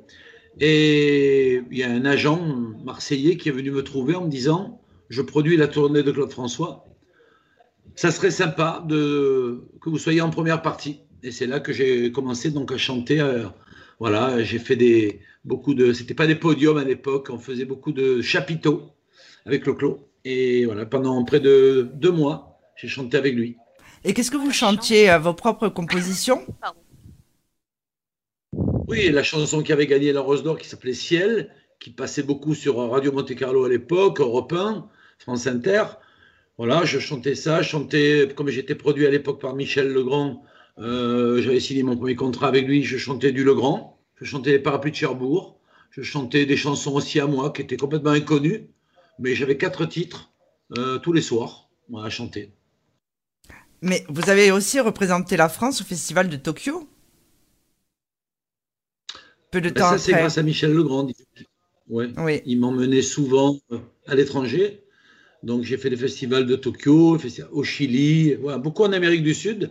Et il y a un agent marseillais qui est venu me trouver en me disant Je produis la tournée de Claude François. Ça serait sympa de, que vous soyez en première partie. Et c'est là que j'ai commencé donc à chanter. euh, voilà, j'ai fait des, beaucoup de. C'était pas des podiums à l'époque, on faisait beaucoup de chapiteaux avec le Clos. Et voilà, pendant près de deux mois, j'ai chanté avec lui. Et qu'est-ce que vous chantiez euh, Vos propres compositions? Pardon. Oui, la chanson qui avait gagné la Rose d'Or qui s'appelait Ciel, qui passait beaucoup sur Radio Monte Carlo à l'époque, Europe 1, France Inter. Voilà, je chantais ça, je chantais, comme j'étais produit à l'époque par Michel Legrand, euh, j'avais signé mon premier contrat avec lui, je chantais du Legrand, je chantais les parapluies de Cherbourg, je chantais des chansons aussi à moi qui étaient complètement inconnues, mais j'avais quatre titres euh, tous les soirs à chanter. Mais vous avez aussi représenté la France au Festival de Tokyo? Peu de Ben, temps ça, c'est après. grâce à Michel Legrand. Ouais. Oui. Il m'emmenait souvent euh, à l'étranger. Donc j'ai fait les festivals de Tokyo, au Chili, voilà, beaucoup en Amérique du Sud.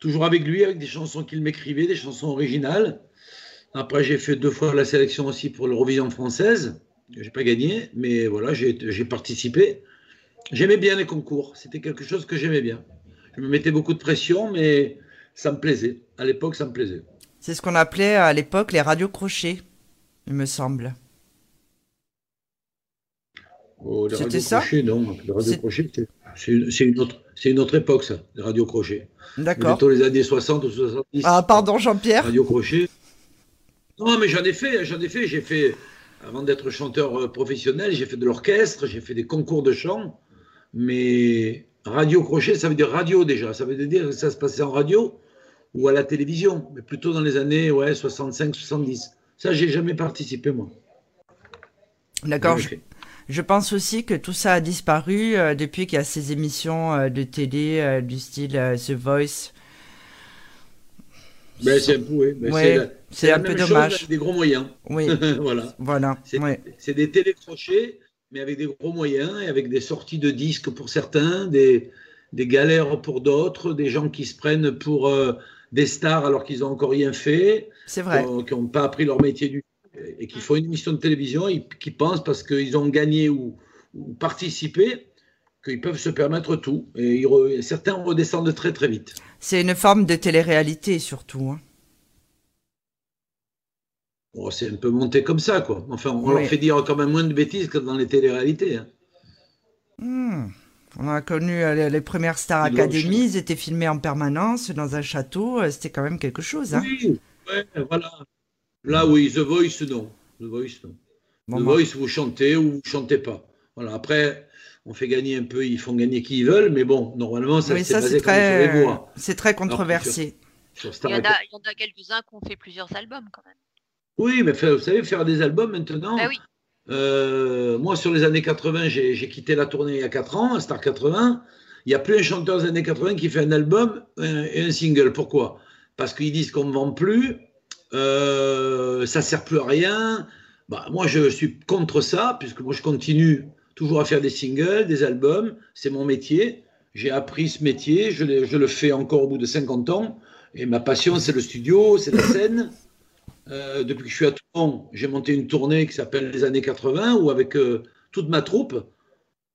toujours avec lui, avec des chansons qu'il m'écrivait, des chansons originales. Après, j'ai fait deux fois la sélection aussi pour l'Eurovision française. J'ai pas gagné, mais voilà, j'ai participé. J'aimais bien les concours. C'était quelque chose que j'aimais bien. Je me mettais beaucoup de pression, mais ça me plaisait. À l'époque, ça me plaisait. C'est ce qu'on appelait à l'époque les radios crochets, il me semble. Oh, C'était ça Non, les radios crochets, c'est une, autre, une autre époque, ça, les radios crochets. D'accord. Plutôt les années 60 ou 70. Ah, pardon, Jean-Pierre. Radio crochet. Non, mais j'en ai fait, j'en ai fait. J'ai fait, avant d'être chanteur euh, professionnel, j'ai fait de l'orchestre, j'ai fait des concours de chant. Mais radio crochet, ça veut dire radio déjà. Ça veut dire que ça se passait en radio ou à la télévision, mais plutôt dans les années ouais, 65-70. Ça, j'ai jamais participé, moi. D'accord. Je, pense aussi que tout ça a disparu euh, depuis qu'il y a ces émissions euh, de télé du style The Voice. Ben, c'est un peu, oui. c'est un peu dommage. Avec des gros moyens. Oui. voilà. Voilà. C'est des télécrochets, mais avec des gros moyens et avec des sorties de disques pour certains, des, des galères pour d'autres, des gens qui se prennent pour euh, des stars alors qu'ils n'ont encore rien fait. C'est vrai. qui n'ont pas appris leur métier du et qui font une émission de télévision, et qui pensent parce qu'ils ont gagné ou, participé qu'ils peuvent se permettre tout. Et certains redescendent très très vite. C'est une forme de télé-réalité surtout. Hein. Oh, c'est un peu monté comme ça, quoi. Enfin, on leur fait dire quand même moins de bêtises que dans les télé-réalités. Hein. Hmm. On a connu euh, les, premières Star Academy, ils étaient filmés en permanence dans un château, euh, c'était quand même quelque chose. Hein. Oui, voilà. Là, oui, The Voice, non. The Voice, non. The Voice, vous chantez ou vous chantez pas. Voilà. Après, on fait gagner un peu, ils font gagner qui ils veulent, mais bon, normalement, ça, c'est basé très, C'est très controversé. il, y en a, quelques-uns qui ont fait plusieurs albums quand même. Oui, mais vous savez, faire des albums maintenant. Ah oui. Euh, moi, sur les années 80, j'ai quitté la tournée il y a 4 ans, Star 80. Il n'y a plus un chanteur des années 80 qui fait un album et un single. Pourquoi? Parce qu'ils disent qu'on ne vend plus, euh, ça sert plus à rien. Bah, moi, je suis contre ça, puisque moi, je continue toujours à faire des singles, des albums. C'est mon métier. J'ai appris ce métier, je, le fais encore au bout de 50 ans. Et ma passion, c'est le studio, c'est la scène. Euh, depuis que je suis à Toulon, j'ai monté une tournée qui s'appelle Les années 80, où avec euh, toute ma troupe,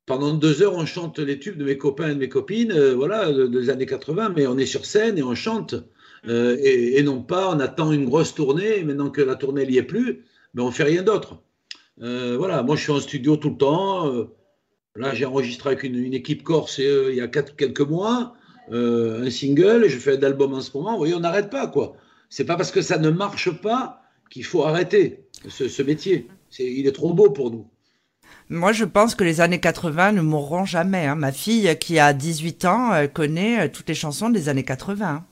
pendant deux heures, on chante les tubes de mes copains et de mes copines, voilà, des années 80, mais on est sur scène et on chante. Et, non pas, on attend une grosse tournée, maintenant que la tournée n'y est plus, mais on fait rien d'autre. Euh, voilà, moi je suis en studio tout le temps. Euh, là, j'ai enregistré avec une, équipe corse euh, il y a quelques mois un single. Je fais un album en ce moment. Vous voyez, on n'arrête pas quoi. C'est pas parce que ça ne marche pas qu'il faut arrêter ce, métier. il est trop beau pour nous. Moi, je pense que les années 80 ne mourront jamais. Hein. Ma fille, qui a 18 ans, connaît toutes les chansons des années 80.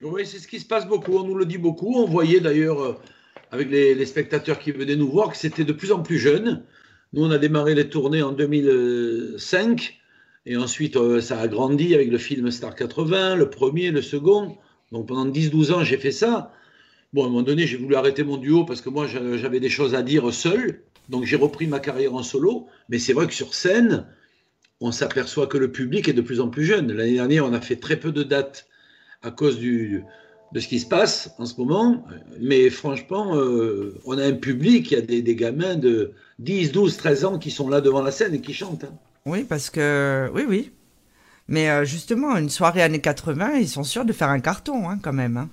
Oui, c'est ce qui se passe beaucoup. On nous le dit beaucoup. On voyait d'ailleurs avec les, spectateurs qui venaient nous voir, que c'était de plus en plus jeune. Nous, on a démarré les tournées en 2005, et ensuite, euh, ça a grandi avec le film Star 80, le premier, le second. Donc pendant 10-12 ans, j'ai fait ça. Bon, à un moment donné, j'ai voulu arrêter mon duo parce que moi, j'avais des choses à dire seul. Donc j'ai repris ma carrière en solo. Mais c'est vrai que sur scène, on s'aperçoit que le public est de plus en plus jeune. L'année dernière, on a fait très peu de dates à cause du, de ce qui se passe en ce moment. Mais franchement, euh, on a un public, il y a des, gamins de 10, 12, 13 ans qui sont là devant la scène et qui chantent. Hein. Oui, parce que. Oui, oui. Mais euh, justement, une soirée années 80, ils sont sûrs de faire un carton, hein, quand même. Hein.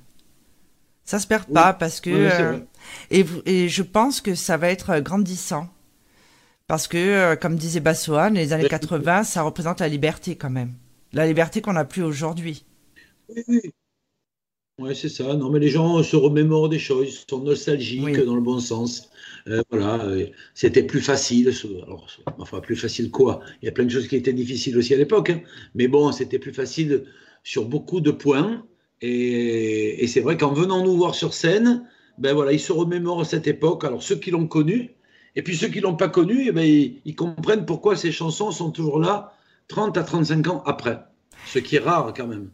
Ça se perd pas parce que. Euh, et, et je pense que ça va être grandissant. Parce que, comme disait Bassoane, les années 80, ça représente la liberté quand même. La liberté qu'on n'a plus aujourd'hui. Oui, oui. Oui, c'est ça. Non, mais les gens se remémorent des choses, ils sont nostalgiques dans le bon sens. Euh, voilà, euh, c'était plus facile. Alors, enfin, plus facile quoi? Il y a plein de choses qui étaient difficiles aussi à l'époque, hein. mais bon, c'était plus facile sur beaucoup de points. Et, c'est vrai qu'en venant nous voir sur scène, ben voilà, ils se remémorent cette époque. Alors ceux qui l'ont connue, et puis ceux qui l'ont pas connue, eh ben, ils, ils comprennent pourquoi ces chansons sont toujours là 30 à 35 ans après. Ce qui est rare quand même.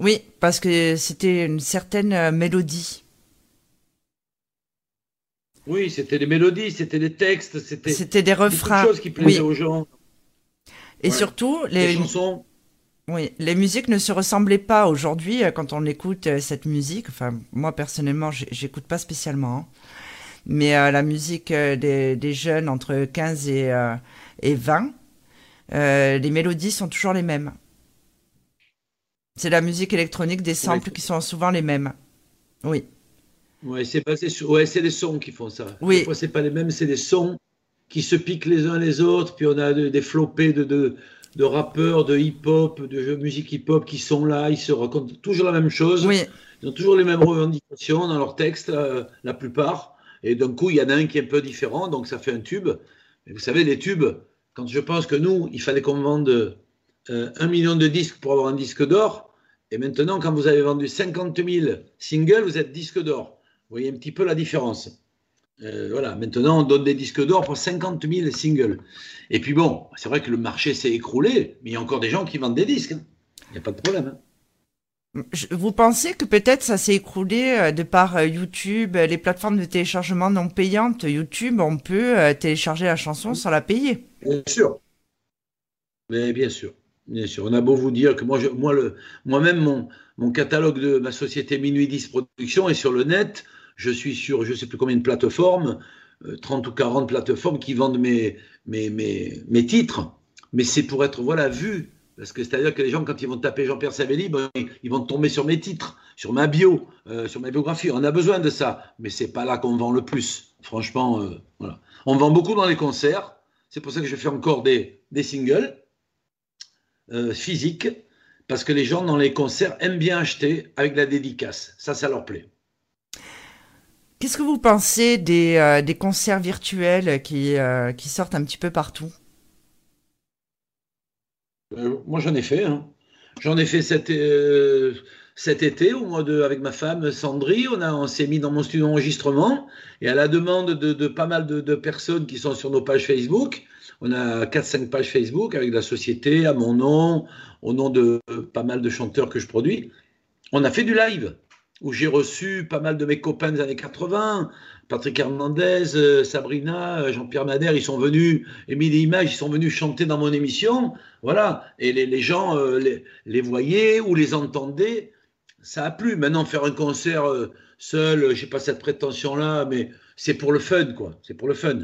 Oui, parce que c'était une certaine euh, mélodie. Oui, c'était des mélodies, c'était des textes, c'était c'était des refrains, des choses qui plaisaient aux gens. Et surtout les... chansons. Oui, les musiques ne se ressemblaient pas aujourd'hui euh, quand on écoute euh, cette musique. Enfin, moi personnellement, j'écoute pas spécialement. Hein. Mais euh, la musique des, des, jeunes entre 15 et, et 20, les mélodies sont toujours les mêmes. C'est la musique électronique, des samples qui sont souvent les mêmes. Oui. Ouais, c'est basé sur. Ouais, c'est les sons qui font ça. Oui. Des fois, c'est pas les mêmes, c'est des sons qui se piquent les uns les autres. Puis on a des flopés de, de, de rappeurs, de hip-hop, de musique hip-hop qui sont là, ils se racontent toujours la même chose. Oui. Ils ont toujours les mêmes revendications dans leurs textes, euh, la plupart. Et d'un coup, il y en a un qui est un peu différent, donc ça fait un tube. Mais vous savez, les tubes, quand je pense que nous, il fallait qu'on vende euh, un million de disques pour avoir un disque d'or, et maintenant, quand vous avez vendu 50 000 singles, vous êtes disque d'or. Vous voyez un petit peu la différence. Euh, voilà, maintenant on donne des disques d'or pour 50 000 singles. Et puis bon, c'est vrai que le marché s'est écroulé, mais il y a encore des gens qui vendent des disques. Hein. Il n'y a pas de problème. Hein. Vous pensez que peut-être ça s'est écroulé euh, de par euh, YouTube, les plateformes de téléchargement non payantes YouTube, on peut télécharger la chanson sans la payer? Bien sûr. Mais bien sûr. Bien sûr. On a beau vous dire que moi, moi-même, mon, catalogue de ma société Minuit 10 Production est sur le net je suis sur je ne sais plus combien de plateformes, 30 euh, ou 40 plateformes qui vendent mes, titres, mais c'est pour être voilà vu. Parce que c'est-à-dire que les gens, quand ils vont taper Jean-Pierre Savelli, ben, ils vont tomber sur mes titres, sur ma bio, euh, sur ma biographie. On a besoin de ça, mais c'est pas là qu'on vend le plus. Franchement, euh, voilà. On vend beaucoup dans les concerts. C'est pour ça que je fais encore des singles physiques, parce que les gens dans les concerts aiment bien acheter avec la dédicace. Ça, ça leur plaît. Qu'est-ce que vous pensez des, euh, des concerts virtuels qui, euh, qui, sortent un petit peu partout? Euh, Moi, j'en ai fait. Hein. J'en ai fait cet, cet été, au mois de, avec ma femme Sandry. On, on s'est mis dans mon studio d'enregistrement et à la demande de, pas mal de, personnes qui sont sur nos pages Facebook. On a 4-5 pages Facebook avec la société, à mon nom, au nom de pas mal de chanteurs que je produis. On a fait du live où j'ai reçu pas mal de mes copains des années 80, Patrick Hernandez, euh, Sabrina, euh, Jean-Pierre Madère, ils sont venus, Émilie Image, ils sont venus chanter dans mon émission, voilà, et les, gens euh, les, voyaient ou les entendaient, ça a plu. Maintenant, faire un concert seul, j'ai pas cette prétention-là, mais c'est pour le fun, quoi, c'est pour le fun.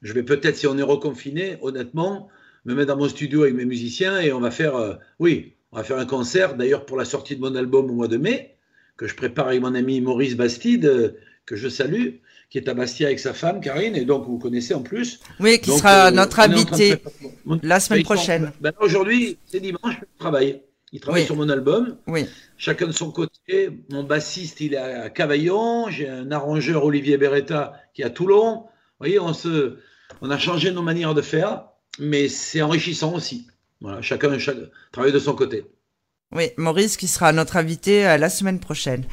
Je vais peut-être, si on est reconfiné, honnêtement, me mettre dans mon studio avec mes musiciens et on va faire, oui, on va faire un concert, d'ailleurs pour la sortie de mon album au mois de mai, que je prépare avec mon ami Maurice Bastide, euh, que je salue, qui est à Bastia avec sa femme, Karine, et donc vous connaissez en plus. Oui, qui sera euh, notre invité la semaine prochaine. Ben, aujourd'hui, c'est dimanche, je travaille. Il travaille sur mon album. Oui. Chacun de son côté. Mon bassiste, il est à Cavaillon. J'ai un arrangeur, Olivier Beretta, qui est à Toulon. Vous voyez, on, se, on a changé nos manières de faire, mais c'est enrichissant aussi. Voilà, chacun, chacun travaille de son côté. Oui, Maurice qui sera notre invité euh, la semaine prochaine.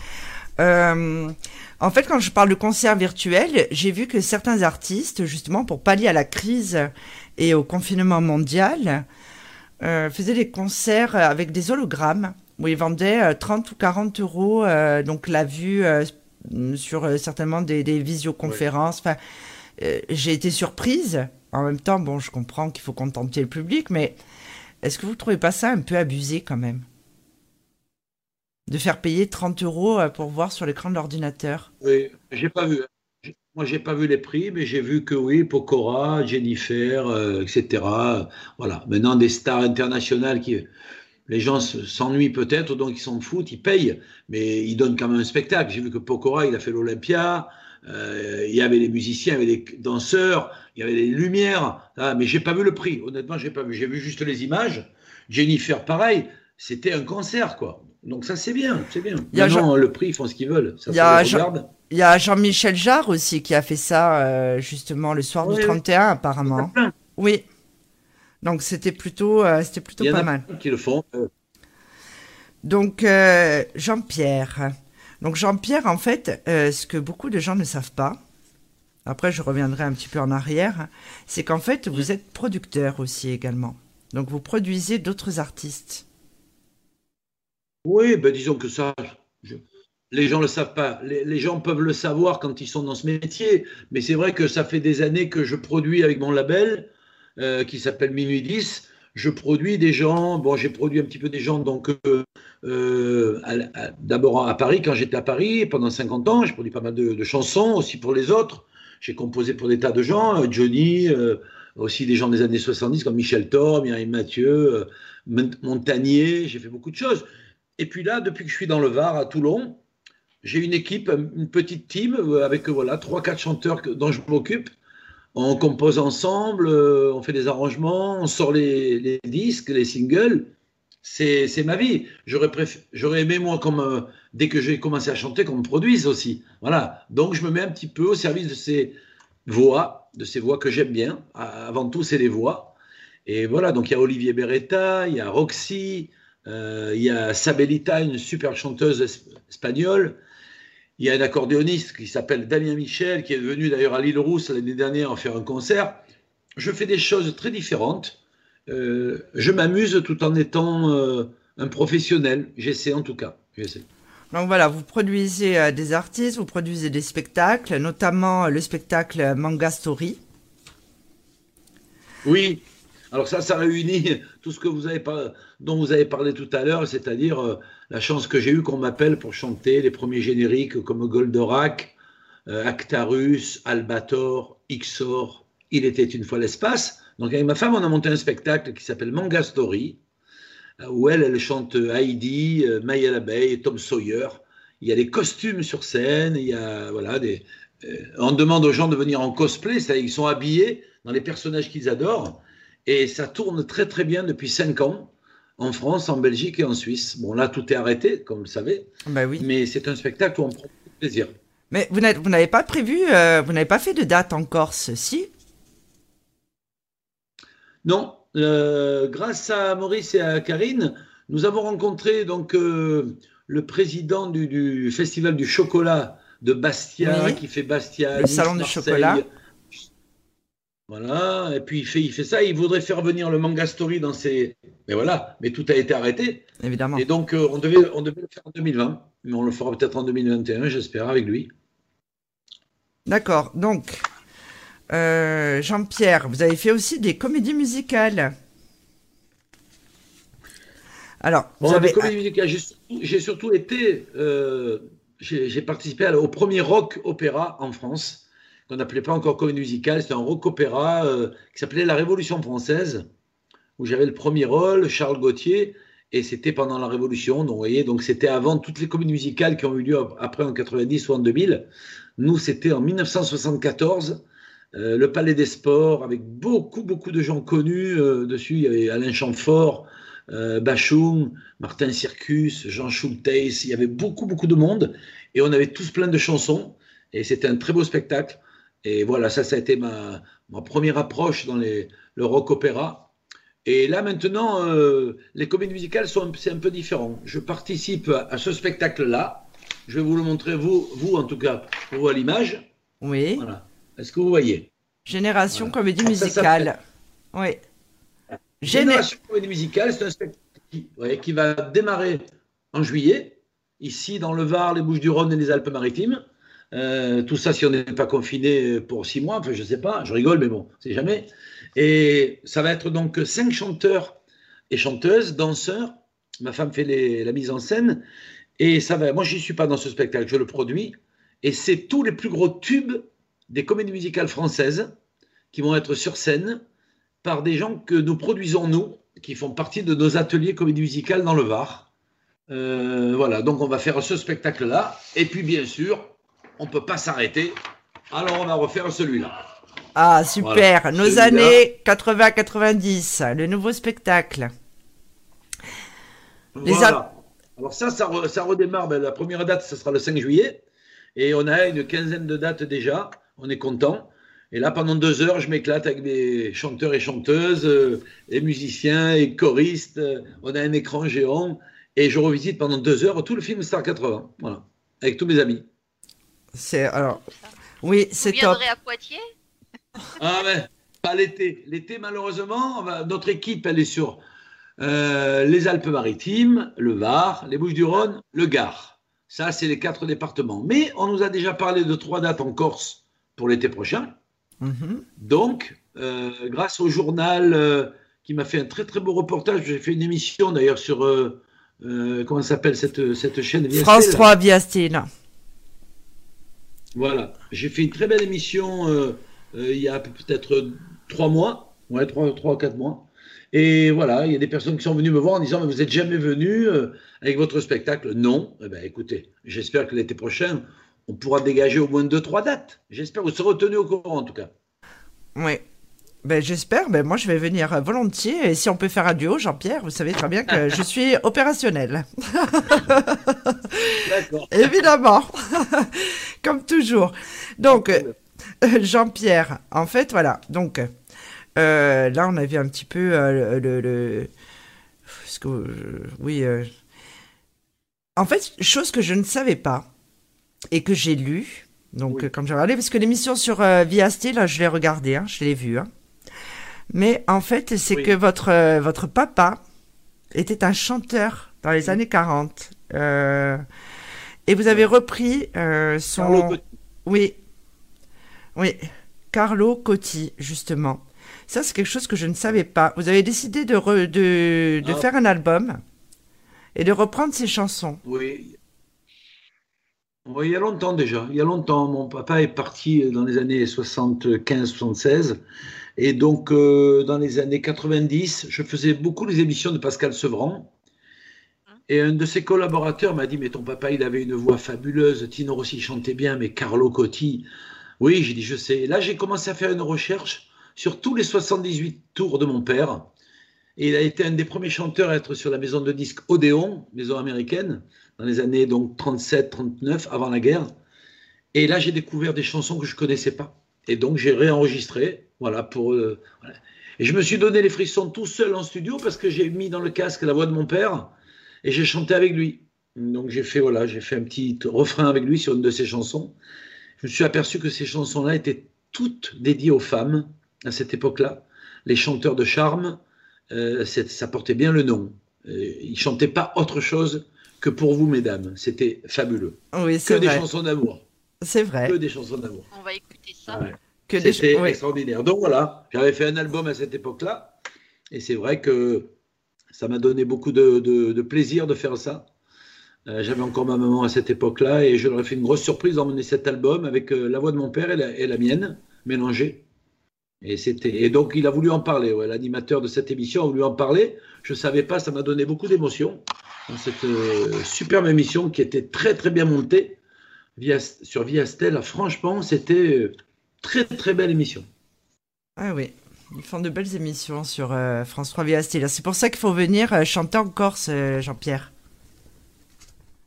Euh, en fait, quand je parle de concert virtuel, j'ai vu que certains artistes, justement pour pallier à la crise et au confinement mondial, euh, faisaient des concerts avec des hologrammes où ils vendaient 30 ou 40 euros, donc la vue sur certainement des, visioconférences. Enfin, j'ai été surprise. En même temps, bon, je comprends qu'il faut contenter le public, mais est-ce que vous ne trouvez pas ça un peu abusé quand même? De faire payer 30 euros euh, pour voir sur l'écran de l'ordinateur? Oui, j'ai pas vu. Moi, j'ai pas vu les prix, mais j'ai vu que oui, Pokora, Jennifer, euh, etc. Voilà. Maintenant, des stars internationales qui, les gens s'ennuient peut-être, donc ils s'en foutent, ils payent, mais ils donnent quand même un spectacle. J'ai vu que Pokora, il a fait l'Olympia. Euh, il y avait les musiciens, il y avait les danseurs, il y avait les lumières, ah, mais j'ai pas vu le prix. Honnêtement, j'ai pas vu. J'ai vu juste les images. Jennifer, pareil, c'était un concert, quoi. Donc ça, c'est bien, c'est bien. Il y a Jean... le prix, ils font ce qu'ils veulent. il, y a Jean... il y a Jean-Michel Jarre aussi qui a fait ça, euh, justement, le soir du 31, apparemment. Oui. Donc c'était plutôt, euh, c'était plutôt pas mal. Qui le font. Euh. Donc Jean-Pierre. Donc Jean-Pierre, en fait, ce que beaucoup de gens ne savent pas, après je reviendrai un petit peu en arrière, c'est qu'en fait vous êtes producteur aussi également. Donc vous produisez d'autres artistes. Oui, ben disons que ça, les gens ne le savent pas. Les, gens peuvent le savoir quand ils sont dans ce métier, mais c'est vrai que ça fait des années que je produis avec mon label euh, qui s'appelle Minuit 10. je produis des gens. Bon, j'ai produit un petit peu des gens, donc euh, d'abord à Paris, quand j'étais à Paris, pendant 50 ans, j'ai produit pas mal de, chansons, aussi pour les autres. J'ai composé pour des tas de gens, Johnny, aussi des gens des années 70 comme Michel Thor, Mireille Mathieu, Montagnier, j'ai fait beaucoup de choses. Et puis là, depuis que je suis dans le Var, à Toulon, j'ai une équipe, une petite team avec voilà trois quatre chanteurs dont je m'occupe. On compose ensemble, euh, on fait des arrangements, on sort les, disques, les singles. C'est ma vie. J'aurais aimé moi comme euh, dès que j'ai commencé à chanter qu'on me produise aussi. Voilà. Donc je me mets un petit peu au service de ces voix, de ces voix que j'aime bien. Avant tout, c'est les voix. Et voilà. Donc il y a Olivier Beretta, il y a Roxy, euh, il y a Sabelita, une super chanteuse espagnole. Il y a un accordéoniste qui s'appelle Damien Michel, qui est venu d'ailleurs à l'île Rousse l'année dernière en faire un concert. Je fais des choses très différentes. Euh, je m'amuse tout en étant euh, un professionnel. J'essaie en tout cas. Donc voilà, vous produisez des artistes, vous produisez des spectacles, notamment le spectacle Manga Story. Oui, alors ça, ça réunit tout ce que vous avez dont vous avez parlé tout à l'heure, c'est-à-dire euh, la chance que j'ai eue qu'on m'appelle pour chanter les premiers génériques comme Goldorak, euh, Actarus, Albator, Ixor, Il était une fois l'espace. Donc avec ma femme, on a monté un spectacle qui s'appelle Manga Story, euh, où elle, elle chante Heidi, Maya l'abeille, Tom Sawyer. Il y a des costumes sur scène, il y a voilà des. on demande aux gens de venir en cosplay, c'est-à-dire qu'ils sont habillés dans les personnages qu'ils adorent. Et ça tourne très très bien depuis 5 ans en France, en Belgique et en Suisse. Bon, là, tout est arrêté, comme vous le savez. Bah oui. Mais c'est un spectacle où on prend plaisir. Mais vous n'avez pas prévu, euh, vous n'avez pas fait de date en Corse, si? Non. Euh, grâce à Maurice et à Karine, nous avons rencontré donc euh, le président du, Festival du chocolat de Bastia, qui fait Bastia, le salon du chocolat. Voilà, et puis il fait, il fait ça, il voudrait faire venir le manga story dans ses. Mais voilà, mais tout a été arrêté. Évidemment. Et donc euh, on, devait, on devait le faire en 2020, mais on le fera peut-être en 2021, j'espère, avec lui. D'accord, donc euh, Jean-Pierre, vous avez fait aussi des comédies musicales. Alors, vous avez... des comédies musicales, j'ai surtout été. Euh, j'ai participé au premier rock opéra en France qu'on n'appelait pas encore comédie musicale, c'était un rock opéra euh, qui s'appelait La Révolution française, où j'avais le premier rôle, Charles Gauthier, et c'était pendant la Révolution, donc vous voyez, donc c'était avant toutes les comédies musicales qui ont eu lieu après en 90 ou en 2000. Nous, c'était en 1974, euh, le Palais des Sports, avec beaucoup, beaucoup de gens connus euh, dessus. Il y avait Alain Chamfort, Bachung, Martin Circus, Jean Schulteis, il y avait beaucoup, beaucoup de monde, et on avait tous plein de chansons, et c'était un très beau spectacle. Et voilà, ça, ça a été ma, ma première approche dans les, le rock opéra. Et là, maintenant, euh, les comédies musicales, sont c'est un peu différent. Je participe à, ce spectacle-là. Je vais vous le montrer, vous, vous en tout cas, pour vous à l'image. Oui. Voilà. Est-ce que vous voyez? Génération comédie musicale. oui. Génération comédie musicale, c'est un spectacle qui, qui va démarrer en juillet, ici dans le Var, les Bouches-du-Rhône et les Alpes-Maritimes. Euh, tout ça si on n'est pas confiné pour six mois, enfin je sais pas, je rigole, mais bon, c'est jamais. Et ça va être donc cinq chanteurs et chanteuses, danseurs. Ma femme fait la mise en scène. Et ça va, moi je suis pas dans ce spectacle, je le produis. Et c'est tous les plus gros tubes des comédies musicales françaises qui vont être sur scène par des gens que nous produisons nous, qui font partie de nos ateliers comédie musicale dans le Var. Euh, voilà, donc on va faire ce spectacle-là. Et puis bien sûr, on ne peut pas s'arrêter. Alors on va refaire celui-là. Ah, super. Nos années 80-90, le nouveau spectacle. Voilà. Alors ça, ça, redémarre. Ben, la première date, ce sera le 5 juillet. Et on a une quinzaine de dates déjà. On est content. Et là, pendant deux heures, je m'éclate avec des chanteurs et chanteuses, euh, et musiciens et choristes. On a un écran géant. Et je revisite pendant deux heures tout le film Star 80. Voilà. Avec tous mes amis. C'est alors. Oui, c'est top. à Poitiers? Ah mais pas l'été. L'été, malheureusement, notre équipe, elle est sur euh, les Alpes-Maritimes, le Var, les Bouches-du-Rhône, le Gard. Ça, c'est les quatre départements. Mais on nous a déjà parlé de trois dates en Corse pour l'été prochain. Mhm. Donc, euh, grâce au journal euh, qui m'a fait un très très beau reportage. J'ai fait une émission d'ailleurs sur euh, euh, comment s'appelle cette, cette chaîne Via France Stella. 3 via Style. Voilà, j'ai fait une très belle émission euh, euh, il y a peut-être trois mois, ouais, trois, trois, quatre mois. Et voilà, il y a des personnes qui sont venues me voir en disant Mais vous n'êtes jamais venu euh, avec votre spectacle Non. Eh ben, écoutez, j'espère que l'été prochain, on pourra dégager au moins deux, trois dates. J'espère que vous serez retenus au courant en tout cas. Oui. Ben, j'espère. Ben, moi, je vais venir euh, volontiers. Et si on peut faire un duo, Jean-Pierre, vous savez très bien que je suis opérationnel. D'accord. Évidemment. Comme toujours. Donc, euh, Jean-Pierre, en fait, voilà. Donc, euh, là, on a vu un petit peu euh, le. le- ce que, euh, oui. euh, En fait, chose que je ne savais pas et que j'ai lu. Donc, Oui. euh, quand j'ai regardé, parce que l'émission sur euh, Via Style, je l'ai regardée, hein, je l'ai vue. hein. Mais en fait, c'est Oui. que votre, euh, votre papa était un chanteur dans les années 40. Euh, et vous avez repris euh, son. Carlo Cotti. Oui. Oui. Carlo Cotti, justement. Ça, c'est quelque chose que je ne savais pas. Vous avez décidé de, re- de, de Ah. faire un album et de reprendre ses chansons. Oui. Oui, il y a longtemps déjà. Il y a longtemps. Mon papa est parti dans les années 75-76. Et donc, euh, dans les années 90, je faisais beaucoup les émissions de Pascal Sevran. Et un de ses collaborateurs m'a dit Mais ton papa, il avait une voix fabuleuse. Tino Rossi chantait bien, mais Carlo Cotti. Oui, j'ai dit Je sais. Là, j'ai commencé à faire une recherche sur tous les 78 tours de mon père. Et il a été un des premiers chanteurs à être sur la maison de disques Odéon, maison américaine, dans les années donc 37-39, avant la guerre. Et là, j'ai découvert des chansons que je connaissais pas. Et donc, j'ai réenregistré, voilà, pour. euh, voilà. Et je me suis donné les frissons tout seul en studio parce que j'ai mis dans le casque la voix de mon père et j'ai chanté avec lui. Donc, j'ai fait, voilà, j'ai fait un petit refrain avec lui sur une de ses chansons. Je me suis aperçu que ces chansons-là étaient toutes dédiées aux femmes à cette époque-là. Les chanteurs de charme, euh, ça portait bien le nom. Euh, ils chantaient pas autre chose que pour vous, mesdames. C'était fabuleux. Oui, Que c'est des vrai. chansons d'amour. C'est vrai. Que des chansons d'amour. On va écouter ça. Ouais. Que des... C'était extraordinaire. Donc voilà, j'avais fait un album à cette époque-là. Et c'est vrai que ça m'a donné beaucoup de, de- de plaisir de faire ça. Euh, J'avais encore ma maman à cette époque-là et je leur ai fait une grosse surprise d'emmener cet album avec euh, la voix de mon père et la, et la mienne mélangées. Et, c'était, et donc il a voulu en parler. ouais. L'animateur de cette émission a voulu en parler. Je ne savais pas, ça m'a donné beaucoup d'émotion dans cette euh, superbe émission qui était très très bien montée via, sur Viastel. Franchement, c'était euh, très très belle émission. Ah oui. Ils font de belles émissions sur euh, France 3 via Style. C'est pour ça qu'il faut venir euh, chanter en Corse, euh, Jean-Pierre.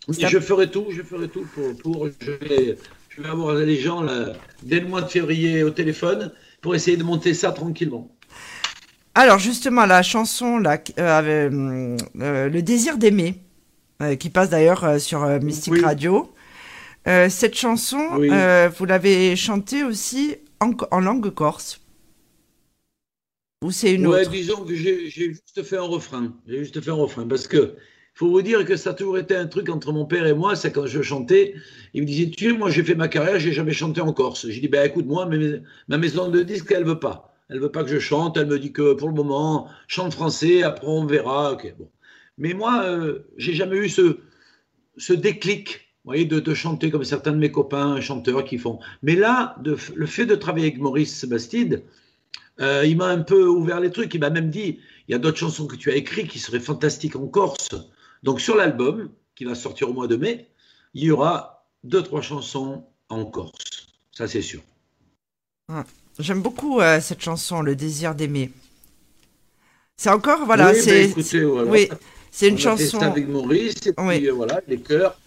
Je ferai tout, je ferai tout pour. pour je, vais, je vais avoir les gens là, dès le mois de février au téléphone pour essayer de monter ça tranquillement. Alors justement, la chanson là, Le désir d'aimer, qui passe d'ailleurs sur Mystique Oui. Radio. Euh, cette chanson, Oui. euh, vous l'avez chantée aussi en, en langue corse. Ou c'est une ouais, autre disons que j'ai juste fait un refrain. J'ai juste fait un refrain parce que faut vous dire que ça a toujours été un truc entre mon père et moi. C'est quand je chantais, il me disait Tu sais, moi j'ai fait ma carrière, j'ai jamais chanté en Corse. J'ai dit Ben écoute, moi, ma- ma maison de disque, elle veut pas. Elle veut pas que je chante. Elle me dit que pour le moment, chante français, après on verra. Ok, bon. Mais moi, euh, j'ai jamais eu ce, ce déclic. Voyez, de, de chanter comme certains de mes copains chanteurs qui font. Mais là, de, le fait de travailler avec Maurice Sebastide, euh, il m'a un peu ouvert les trucs. Il m'a même dit il y a d'autres chansons que tu as écrites qui seraient fantastiques en Corse. Donc sur l'album, qui va sortir au mois de mai, il y aura deux, trois chansons en Corse. Ça, c'est sûr. J'aime beaucoup euh, cette chanson, Le désir d'aimer. C'est encore, voilà, Oui, c'est oui, une chanson. avec Maurice, et puis Oui. euh, voilà, les chœurs.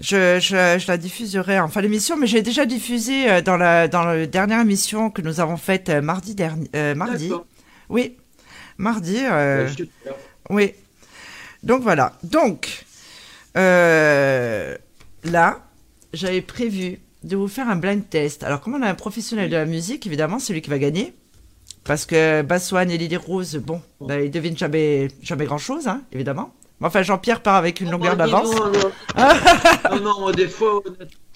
Je, je, je la diffuserai en fin d'émission, mais j'ai déjà diffusé euh, dans la, dans la dernière émission que nous avons faite euh, mardi dernier. euh, mardi. Oui, mardi. euh, Ben, oui. Donc voilà. Donc, euh, là, j'avais prévu de vous faire un blind test. Alors, comme on a un professionnel de la musique, évidemment, c'est lui qui va gagner. Parce que Bassoine et Lily Rose, bon, bah, ils devinent jamais, jamais grand-chose, hein, évidemment. Enfin, Jean-Pierre part avec une longueur Oh, dis d'avance. Non, non. non, non, des fois,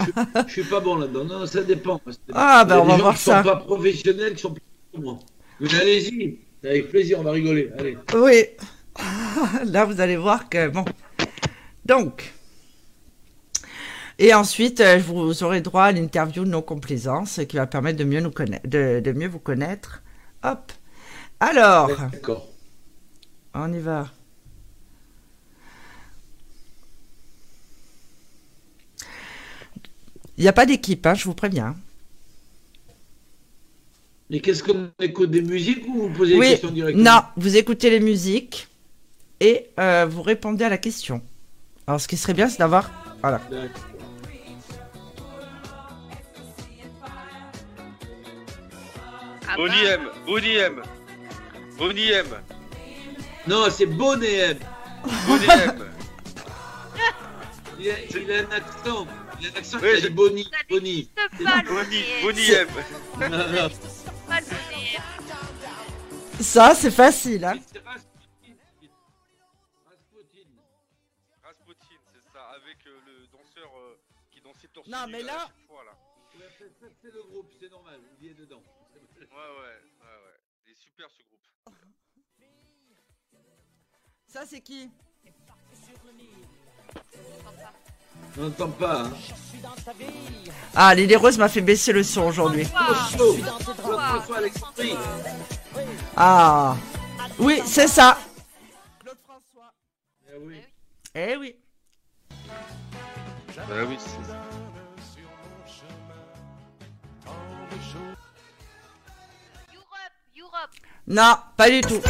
je, je suis pas bon là-dedans. Non, ça dépend. Ah, ben, on va voir qui ça. sont pas professionnels, qui sont plus que moi. Mais allez-y, Avec plaisir, on va rigoler. Allez. Oui. Là, vous allez voir que bon. Donc. Et ensuite, euh, vous aurez droit à l'interview de nos complaisances qui va permettre de mieux, nous connaître, de, de mieux vous connaître. Hop. Alors, D'accord. on y va. Il n'y a pas d'équipe, hein, je vous préviens. Et qu'est-ce qu'on écoute des musiques ou vous posez des Oui, questions directement non, vous écoutez les musiques et euh, vous répondez à la question. Alors, ce qui serait bien, c'est d'avoir. Voilà. Bonnie M, Bonnie M, Bonnie M, Non, c'est M. Bonnie M. Il a, il a un accent. Oui, dit Bonnie. ça Bonnie. Bonnie. Bonnie M. Ça c'est facile. Hein. C'est Rasputin. C'est ça, avec euh, le danseur euh, qui dansait torse Non, mais là- C'est le groupe, c'est normal. Il est dedans. Ouais, ouais, ouais, ouais. Il est super ce groupe. Ça, c'est qui? On n'entend pas. Hein. Ah, Lily Rose m'a fait baisser le son aujourd'hui. Ah. Oui, c'est ça. Claude François. Eh oui. Eh oui. Bah oui, c'est ça. Europe, Europe, Non, pas du tout.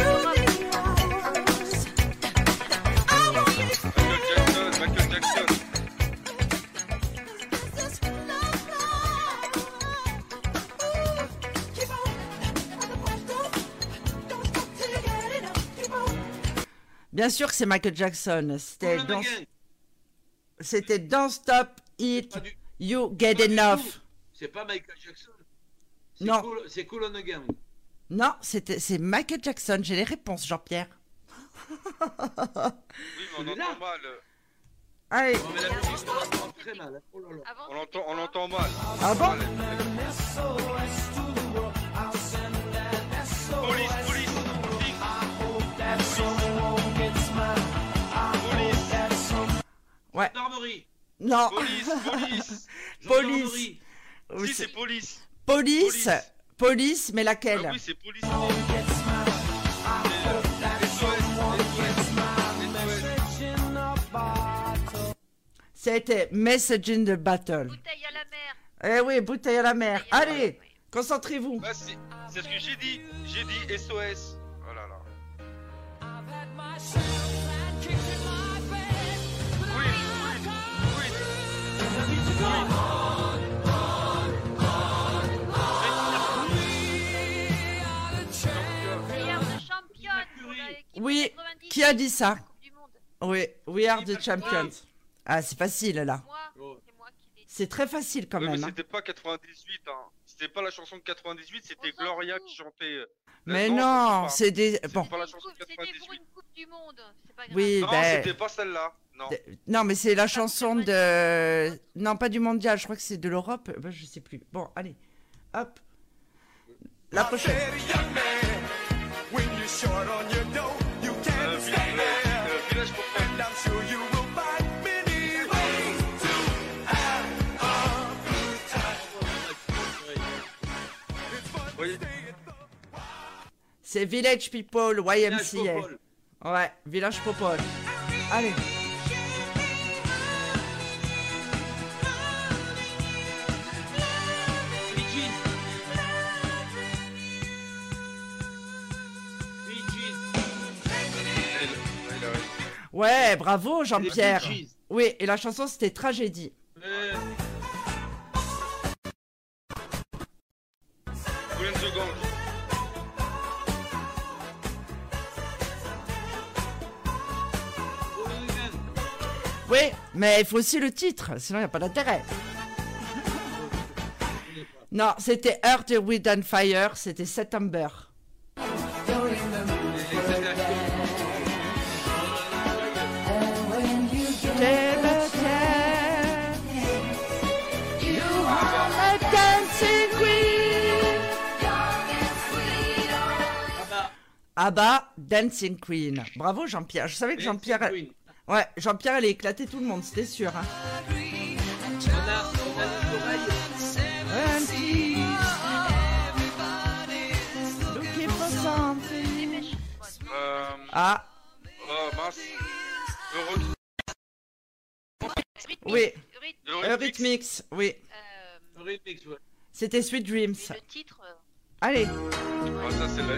Bien sûr que c'est Michael Jackson. C'était Cool dans, c'était Don't Stop It, du- You Get Enough. C'est pas Michael Jackson. Non. Cool, c'est cool on the gang. Non, c'était c'est Michael Jackson. J'ai les réponses, Jean-Pierre. Oui, mais on entend mal. euh, Allez. Mais la musique, on l'entend très mal. hein. Oh là là. Avant, On on l'entend mal. Ah bon? Ouais. Gendarmerie. Non. police, police. Police. Gendarmerie. Oui, Si, c'est- c'est police. Police. Police. Police, mais Ah laquelle oui, c'est police. C'était Message in the Battle. bouteille à la mer. Eh oui, bouteille à la mer. La Allez, mer, oui. concentrez-vous. Bah, c'est c'est ce que j'ai dit. J'ai dit SOS. Oh là là. A dit ça. Oui, we are the champions. Ah, c'est facile là. C'est très facile quand même. hein. c'était pas 98, hein. C'était pas la chanson de 98, c'était Gloria qui chantait. euh, Mais non, c'est des. C'est Bon, pas la chanson de coupe- C'était pour 98. une Coupe du Monde. C'est pas grave. oui, Non, ben. c'était pas celle-là. Non. Non, mais c'est la chanson de. Non, pas du mondial, je crois que c'est de l'Europe. Ben, je sais plus. Bon, allez. Hop. La prochaine. Oui. C'est Village People, Village YMCA. Popol. Ouais, Village Popol. Allez. Ouais. Bravo Jean-Pierre. Oui, et la chanson c'était Tragédie. Euh, Oui, mais il faut aussi le titre, sinon il n'y a pas d'intérêt. Non, c'était Earth, Wind and Fire, c'était September. Abba, Dancing Queen. Bravo Jean-Pierre. Je savais que Jean-Pierre. Queen. Ouais, Jean-Pierre allait éclater tout le monde, c'était sûr. Hein. On a, on a. Euh, Ah, oh, mince. Euro- Rhythmique, oui. Eurythmics. Oui. euh, Eurythmics, ouais. C'était Sweet Dreams. le titre. euh, Allez. Ah, ça, c'est la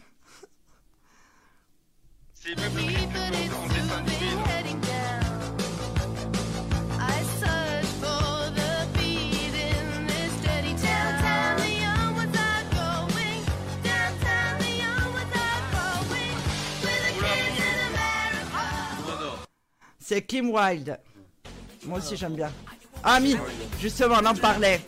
C'est le en dessin animé. Kim Wilde. Moi aussi j'aime bien. Ah, mi, justement, on en parlait.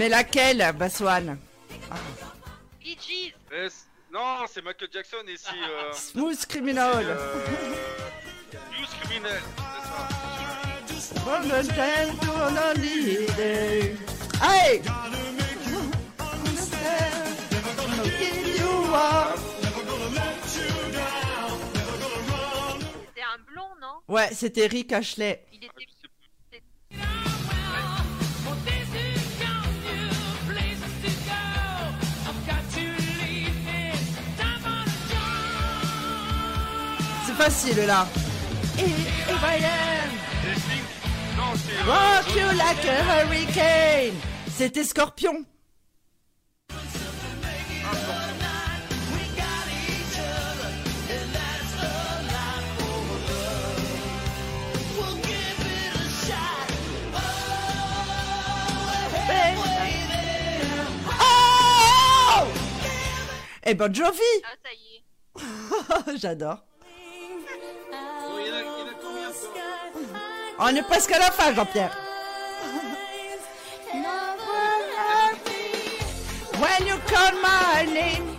Mais laquelle, Baswan Bee Gees. C- non, c'est Michael Jackson et c'est euh, Smooth Criminal. euh, Blues Criminal. C'est ça. From the time to leader. Hey! C'était un blond, non? Ouais, c'était Rick Ashley. Il était. Facile là. Euh, Rock you like a hurricane. C'était Scorpion. Oh Et Bon Jovi Ah, ça y est. J'adore. On est presque à la fin, Jean-Pierre. When you call my name,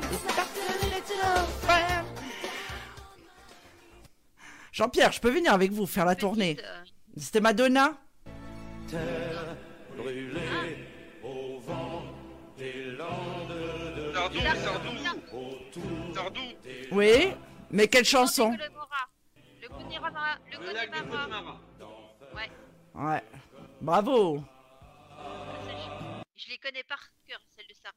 Jean-Pierre, je peux venir avec vous faire la tournée. Petite, euh, C'était Madonna Sardou, Sardou. Sardou. Oui, mais quelle chanson Le Connemara. Le Le lac de Connemara. Ouais. Bravo. Je les connais par cœur, celles de ça.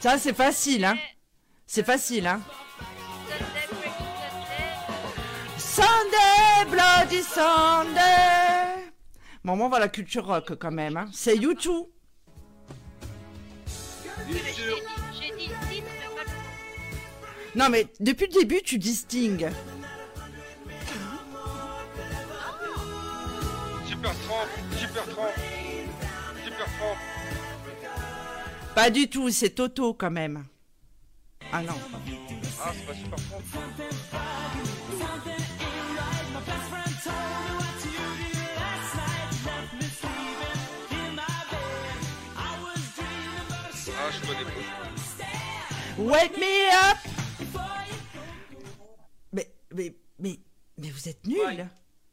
Ça, c'est facile, hein C'est facile, hein Sunday, Bloody Sunday Bon, on va la culture rock quand même, hein. C'est YouTube. Non, mais depuis le début, tu dis Sting. Super Tramp. Super Tramp. Super Tramp. Pas du tout, c'est Toto quand même. Ah non. Ah, c'est pas Super Tramp. Ah, je connais pas. Wake me up vous êtes nuls. Ouais.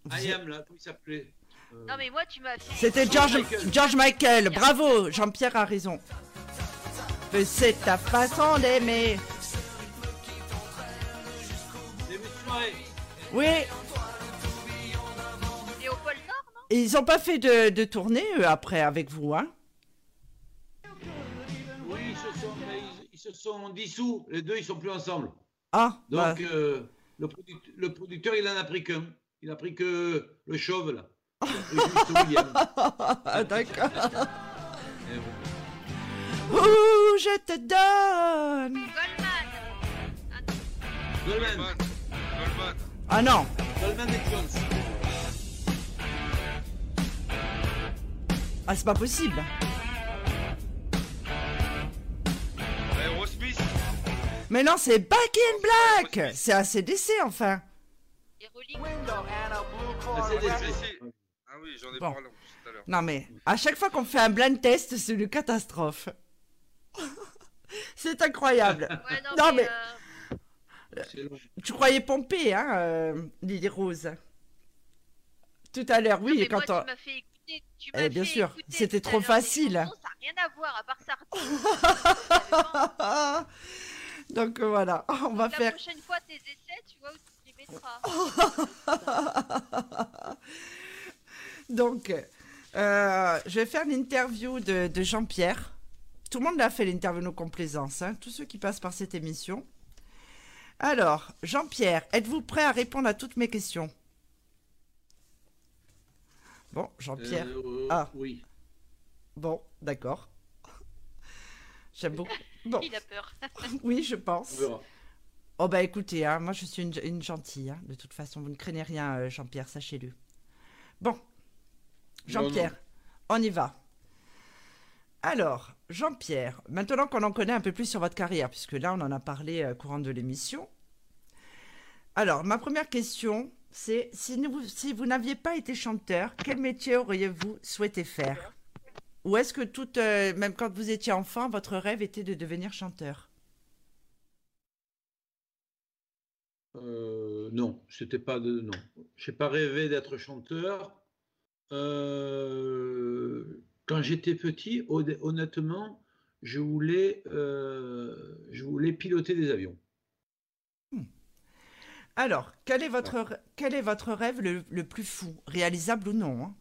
Vous I êtes- am là, comment il s'appelait Euh, Non, mais moi, tu m'as fait. C'était George, Michael. George Michael. Bravo, Jean-Pierre a raison. Mais c'est ta façon d'aimer. Oui, C'est au pôle Nord, non? Et ils ont pas fait de, de tournée eux, après avec vous, hein? Oui, ils se sont, mais ils, ils se sont dissous. Les deux, ils sont plus ensemble. Ah, Donc, bah, euh, le, product- le producteur, il en a pris qu'un. Il a pris que le chauve, là. Ah, D'accord. Bon. Ouh, je te donne. Goldman Goldman. Goldman. Goldman. Ah non. Goldman et Jones. Ah, c'est pas possible. Mais non, c'est Back in Black. C'est ACDC, enfin. Ah, oui, j'en ai Bon. parlé tout à l'heure. Non, mais à chaque fois qu'on fait un blind test, c'est une catastrophe. c'est incroyable. Ouais, non, Non, mais, mais- euh. Tu croyais pomper, hein, euh, Lily Rose Tout à l'heure, oui, mais quand moi, on... tu m'as fait écouter. Tu Eh, bien fait sûr, c'était trop facile. chansons, Ça n'a rien à voir, à part ça. Donc euh, voilà, on va La faire... prochaine fois, tes essais, tu vois où tu les mettras. Donc, euh, je vais faire l'interview de, de Jean-Pierre. Tout le monde l'a fait l'interview de complaisance, hein, tous ceux qui passent par cette émission. Alors, Jean-Pierre, êtes-vous prêt à répondre à toutes mes questions? Bon, Jean-Pierre. Euh, Ah. Oui. Bon, d'accord. J'aime beaucoup. Bon, Il a peur. oui, je On pense. verra. Oh bah écoutez, hein, moi je suis une, une gentille, hein, de toute façon, vous ne craignez rien, euh, Jean-Pierre, sachez-le. Bon, Jean-Pierre, on y va. Alors, Jean-Pierre, maintenant qu'on en connaît un peu plus sur votre carrière, puisque là on en a parlé euh, courant de l'émission. Alors, ma première question, c'est si, nous- si vous n'aviez pas été chanteur, quel métier auriez-vous souhaité faire? Ou est-ce que tout, euh, même quand vous étiez enfant, votre rêve était de devenir chanteur? Euh, non, c'était pas de non. J'ai pas rêvé d'être chanteur. Euh, quand j'étais petit, hon- honnêtement, je voulais, je voulais piloter des avions. Alors, quel est votre, quel est votre rêve le, le plus fou, réalisable ou non hein?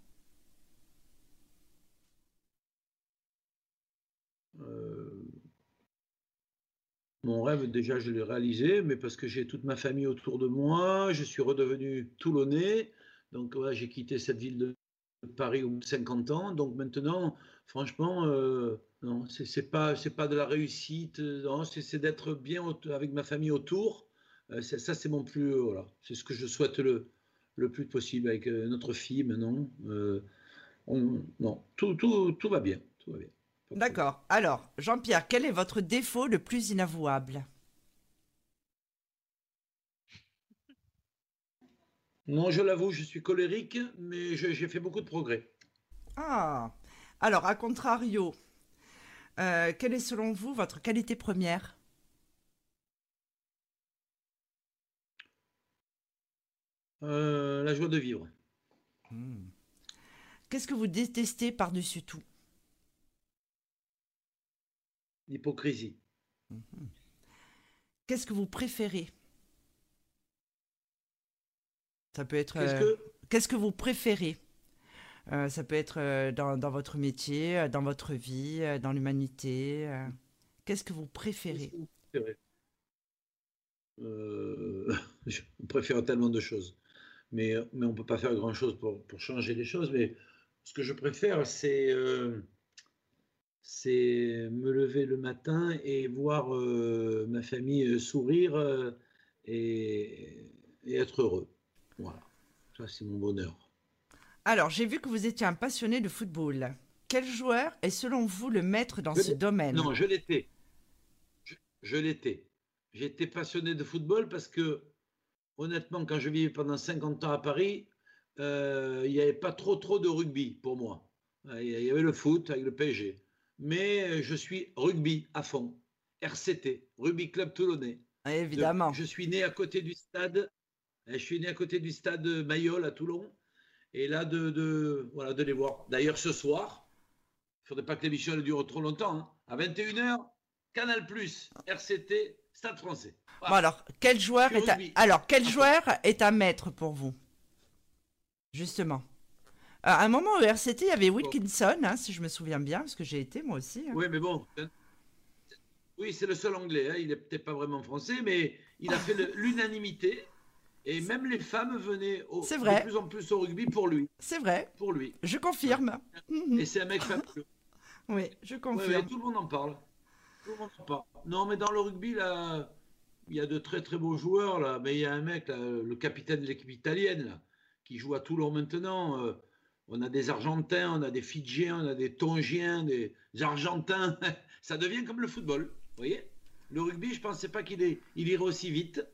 Mon rêve, déjà, je l'ai réalisé, mais parce que j'ai toute ma famille autour de moi, je suis redevenu toulonnais, donc voilà, j'ai quitté cette ville de Paris au bout de 50 ans, donc maintenant, franchement, euh, non, c'est pas, pas de la réussite, euh, c'est d'être bien avec ma famille autour. Euh, ça, c'est mon plus, euh, voilà, c'est ce que je souhaite le, le plus possible avec notre fille maintenant. On- non, tout, tout, tout va bien, tout va bien. D'accord. Alors, Jean-Pierre, quel est votre défaut le plus inavouable? Non, je l'avoue, je suis colérique, mais j'ai fait beaucoup de progrès. Ah Alors, à contrario, euh, quelle est selon vous votre qualité première? Euh, la joie de vivre. Qu'est-ce que vous détestez par-dessus tout? L'hypocrisie. Qu'est-ce que vous préférez? Ça peut être... Qu'est-ce euh, que vous préférez? Euh, Ça peut être euh, dans, dans votre métier, dans votre vie, dans l'humanité. Qu'est-ce que vous préférez? Euh, je préfère tellement de choses. Mais, mais on ne peut pas faire grand-chose pour, pour changer les choses. Mais ce que je préfère, c'est euh, c'est me lever le matin et voir euh, ma famille euh, sourire euh, et, et être heureux. Voilà. Ça, c'est mon bonheur. Alors, j'ai vu que vous étiez un passionné de football. Quel joueur est selon vous le maître dans Je ce domaine? Non, je l'étais. Je, je l'étais. J'étais passionné de football parce que, honnêtement, quand je vivais pendant 50 ans à Paris, euh, il n'y avait pas trop trop de rugby pour moi. Il y avait le foot avec le PSG. Mais je suis rugby à fond. RCT, Rugby Club Toulonnais. Évidemment. Je suis né à côté du stade. Je suis né à côté du stade Mayol à Toulon. Et là, de, de, voilà, de les voir. D'ailleurs, ce soir, il ne faudrait pas que l'émission dure trop longtemps. hein. À 21h, Canal, RCT, Stade français. Bon, alors, quel joueur est rugby. alors quel joueur est un maître pour vous? Justement. À un moment au RCT, il y avait Wilkinson, hein, si je me souviens bien, parce que j'ai été moi aussi. hein. Oui, mais bon. Oui, c'est le seul anglais. hein. Il n'est peut-être pas vraiment français, mais il a fait l'unanimité. Et même les femmes venaient au, C'est vrai. de plus en plus au rugby pour lui. C'est vrai, Pour lui. je confirme. Et c'est un mec fabuleux. Oui, je Ouais, confirme. ouais, tout le monde en parle. Tout le monde en parle. Non, mais dans le rugby, là, il y a de très très beaux joueurs, là. Mais il y a un mec, là, le capitaine de l'équipe italienne, là, qui joue à Toulon maintenant. Euh, on a des Argentins, on a des Fidjiens, on a des Tongiens, des Argentins. Ça devient comme le football. Vous voyez? Le rugby, je pensais pas qu'il irait aussi vite.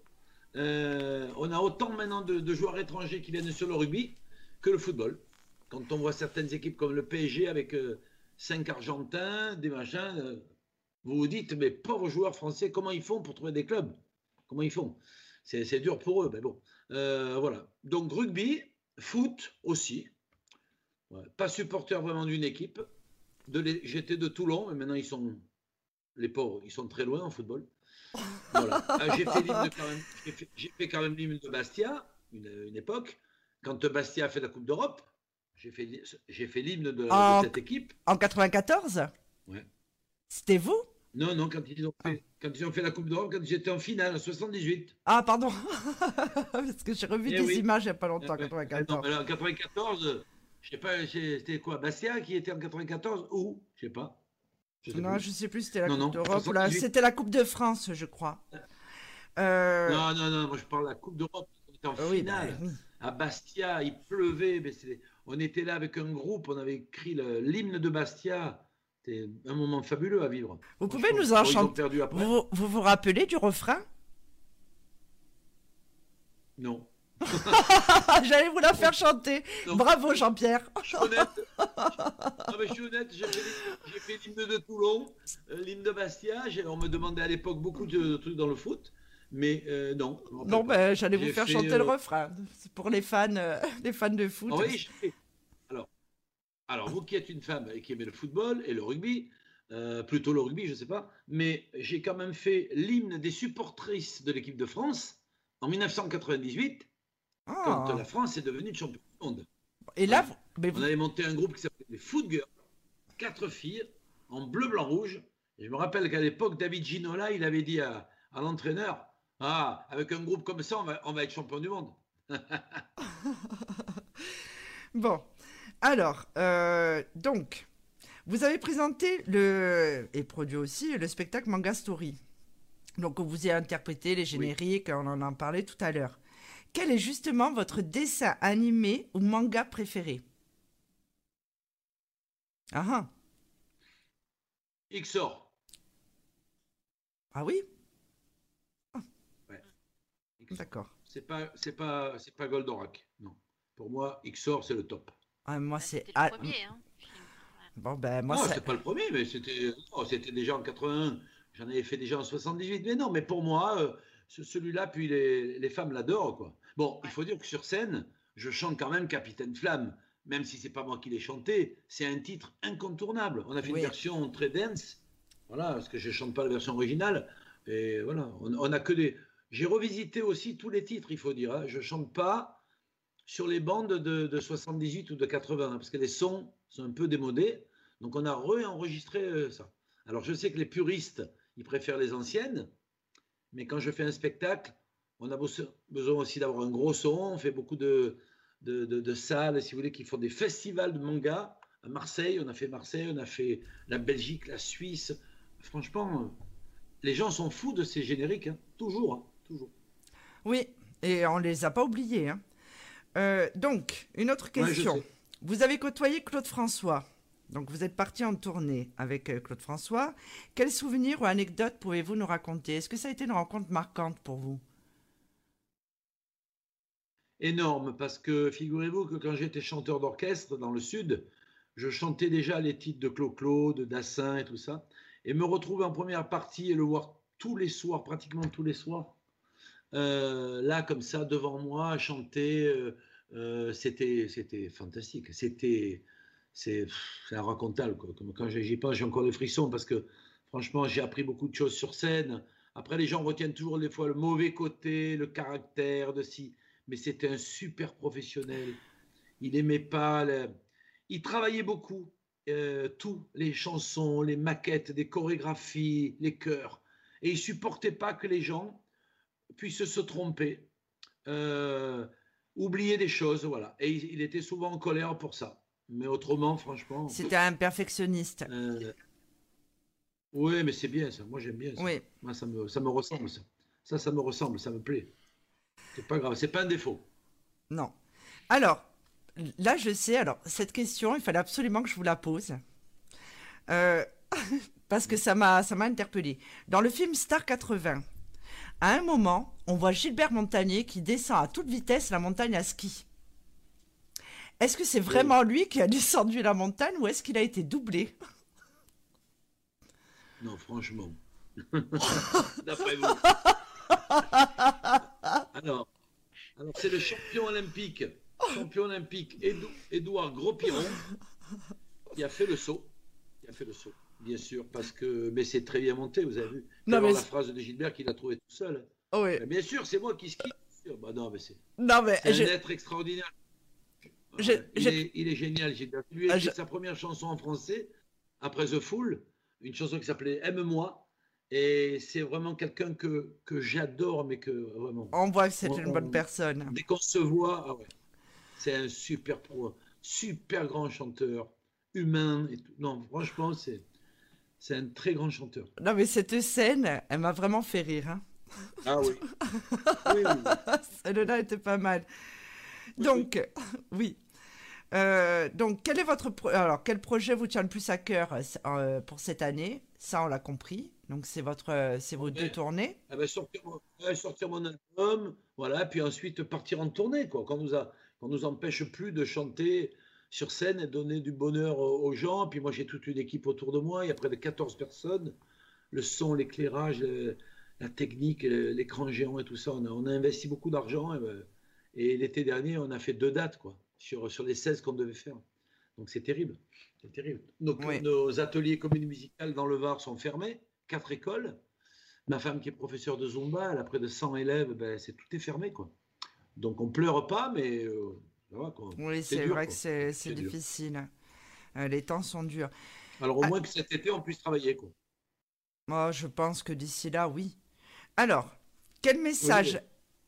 Euh, on a autant maintenant de, joueurs étrangers qui viennent sur le rugby que le football. Quand on voit certaines équipes comme le PSG avec euh, cinq Argentins, des machins, euh, vous vous dites, mais pauvres joueurs français, comment ils font pour trouver des clubs? Comment ils font? C'est c'est dur pour eux, mais bon. Euh, voilà. Donc rugby, foot aussi. Ouais. Pas supporter vraiment d'une équipe. De J'étais de Toulon, mais maintenant ils sont, les pauvres, ils sont très loin en football. Voilà. Ah, j'ai fait quand même. J'ai fait, j'ai fait quand même l'hymne de Bastia, une, une époque. Quand Bastia a fait la Coupe d'Europe, j'ai fait, l'hymne de, de Ah. cette équipe. En 94 Ouais. C'était vous? Non, non, quand ils ont fait, quand ils ont fait la Coupe d'Europe, quand j'étais en finale, en 78. Ah, pardon. Parce que j'ai revu Eh des oui. images il n'y a pas longtemps, Ah, ouais. 94. Non, en 94, je sais pas, c'était quoi Bastia qui était en 94 ou Je sais pas. Je sais Non, plus. je sais plus, c'était la Non, Coupe d'Europe ou la- 78. C'était la Coupe de France, je crois. Euh, Non, non, non, moi je parle de la Coupe d'Europe. On était en oui, bah, finale. oui. à Bastia, il pleuvait, mais on était là avec un groupe, on avait écrit le- l'hymne de Bastia. C'était un moment fabuleux à vivre. Vous pouvez nous en chanter vous vous rappelez du refrain? Non. J'allais vous la faire chanter. Non. Bravo, Jean-Pierre. Je suis honnête. Ah, mais je suis honnête, j'ai fait, l'hymne de Toulon, euh, l'hymne de Bastia. On me demandait à l'époque beaucoup de trucs dans le foot, mais euh, non. Non, j'allais vous faire fait, chanter euh, le refrain. C'est pour les fans, euh, les fans de foot. Ah oui, alors, alors, vous qui êtes une femme et qui aimez le football et le rugby, euh, plutôt le rugby, je ne sais pas, mais j'ai quand même fait l'hymne des supportrices de l'équipe de France en 1998, Ah. quand la France est devenue championne du monde. Et là, vous- mais On avait monté un groupe qui s'appelait les Foot Girls, quatre filles en bleu, blanc, rouge. Et je me rappelle qu'à l'époque, David Ginola, il avait dit à, à l'entraîneur Ah, avec un groupe comme ça, on va, on va être champion du monde. Bon, alors, euh, donc, vous avez présenté le, et produit aussi le spectacle Manga Story. Donc, vous y a interprété les génériques, on en a parlé tout à l'heure. Quel est justement votre dessin animé ou manga préféré Ah ah, XOR. ah oui XOR. D'accord. C'est pas, c'est pas, c'est pas Goldorak. Non. Pour moi, XOR, c'est le top. Ah, moi, Ah, c'est... C'était ah, le premier, hein. film. Bon, ben, moi, non, c'est... pas le premier, mais c'était, c'était déjà en 81. J'en avais fait déjà en 78. Mais non, mais pour moi, euh, celui-là, puis les, les femmes l'adorent, quoi. Bon, il faut dire que sur scène, je chante quand même Capitaine Flamme. Même si c'est pas moi qui l'ai chanté, c'est un titre incontournable. On a fait Oui. une version très dense. Voilà, parce que je chante pas la version originale. Et voilà, on, on a que des. J'ai revisité aussi tous les titres, il faut dire. hein. Je chante pas sur les bandes de, de 78 ou de 80, hein, parce que les sons sont un peu démodés. Donc on a réenregistré euh, ça. Alors je sais que les puristes, ils préfèrent les anciennes, mais quand je fais un spectacle, on a beso- besoin aussi d'avoir un gros son. On fait beaucoup de, de, de- de salles, si vous voulez, qui font des festivals de manga. À Marseille, on a fait Marseille, on a fait la Belgique, la Suisse. Franchement, les gens sont fous de ces génériques, hein. toujours, hein, toujours. Oui, et on les a pas oubliés. hein. Euh, donc, une autre question. vous avez côtoyé Claude François? Donc, vous êtes parti en tournée avec euh, Claude François. Quels souvenirs ou anecdotes pouvez-vous nous raconter? Est-ce que ça a été une rencontre marquante pour vous? Énorme parce que figurez-vous que quand j'étais chanteur d'orchestre dans le sud, je chantais déjà les titres de Clo-Clo, de Dassin et tout ça. Et me retrouver en première partie et le voir tous les soirs, pratiquement tous les soirs, euh, là comme ça devant moi, chanter, euh, euh, c'était fantastique. C'était c'est c'est inracontable. Quoi. Comme quand j'y pense, j'ai encore des frissons parce que franchement, j'ai appris beaucoup de choses sur scène. Après, les gens retiennent toujours des fois le mauvais côté, le caractère de si mais c'était un super professionnel. Il aimait pas. Il travaillait beaucoup. euh, tout, les chansons, les maquettes, des chorégraphies, les chœurs. Et il supportait pas que les gens puissent se tromper. euh, oubliait des choses, voilà. Et il était souvent en colère pour ça. Mais autrement, franchement. C'était un perfectionniste. euh, oui, mais c'est bien ça. Moi, j'aime bien ça. Oui. Moi, ça me, ça me ressemble, ça. Ça, ça me ressemble, ça me plaît. C'est pas grave, c'est pas un défaut. Non. Alors, là, je sais. Alors, cette question, il fallait absolument que je vous la pose. Euh, parce que ça m'a, ça m'a interpellé. Dans le film Star 80, à un moment, on voit Gilbert Montagnier qui descend à toute vitesse la montagne à ski. Est-ce que c'est vraiment lui qui a descendu la montagne ou est-ce qu'il a été doublé Non, franchement. D'après vous. alors, alors c'est le champion olympique, champion olympique Édouard Gros-Piron qui a fait le saut. Qui a fait le saut, bien sûr, parce que. Mais c'est très bien monté, vous avez vu. Non, mais la phrase de Gilbert qu'il a trouvé tout seul. Oui. Mais bien sûr, c'est moi qui skie. bien sûr. Bah non, mais c'est Non, mais c'est un je- être extraordinaire. Je- Ouais, il, je- est, il est génial, Gilbert. Il lui a écrit sa première chanson en français, après The Fool, une chanson qui s'appelait Aime-moi. Et c'est vraiment quelqu'un que, que j'adore, mais que vraiment. on voit que c'est une bonne on- personne. Dès qu'on se voit, ah ouais, c'est un super pro, super grand chanteur, humain et tout. Non, franchement, c'est c'est un très grand chanteur. Non, mais cette scène, elle m'a vraiment fait rire. hein. Ah oui. oui, oui. Celle-là était pas mal. Donc, oui. Euh, donc, quel est votre pro- alors quel projet vous tient le plus à cœur euh, pour cette année? Ça, on l'a compris. Donc, c'est votre, euh, c'est vos Ouais. deux tournées. Ah ben, sortir, mon, ouais, sortir mon album, voilà, puis ensuite partir en tournée, quoi. Qu'on nous a, qu'on nous empêche plus de chanter sur scène et donner du bonheur aux, gens. Puis moi, j'ai toute une équipe autour de moi. Il y a près de 14 personnes. Le son, l'éclairage, la technique, l'écran géant et tout ça. On a, on a investi beaucoup d'argent. Et, ben, et l'été dernier, on a fait deux dates, quoi, sur, sur les 16 qu'on devait faire. Donc c'est terrible. C'est terrible. Donc, Oui. Nos ateliers communes musicales dans le Var sont fermés. Quatre écoles. Ma femme qui est professeure de Zumba, elle a près de 100 élèves, ben, c'est tout est fermé quoi. Donc on pleure pas, mais euh, ça va, quoi. Oui, c'est dur, vrai quoi. que c'est c'est C'est dur. difficile. Euh, les temps sont durs. Alors au Ah. moins que cet été on puisse travailler quoi. Moi, je pense que d'ici là, oui. Alors, quel message,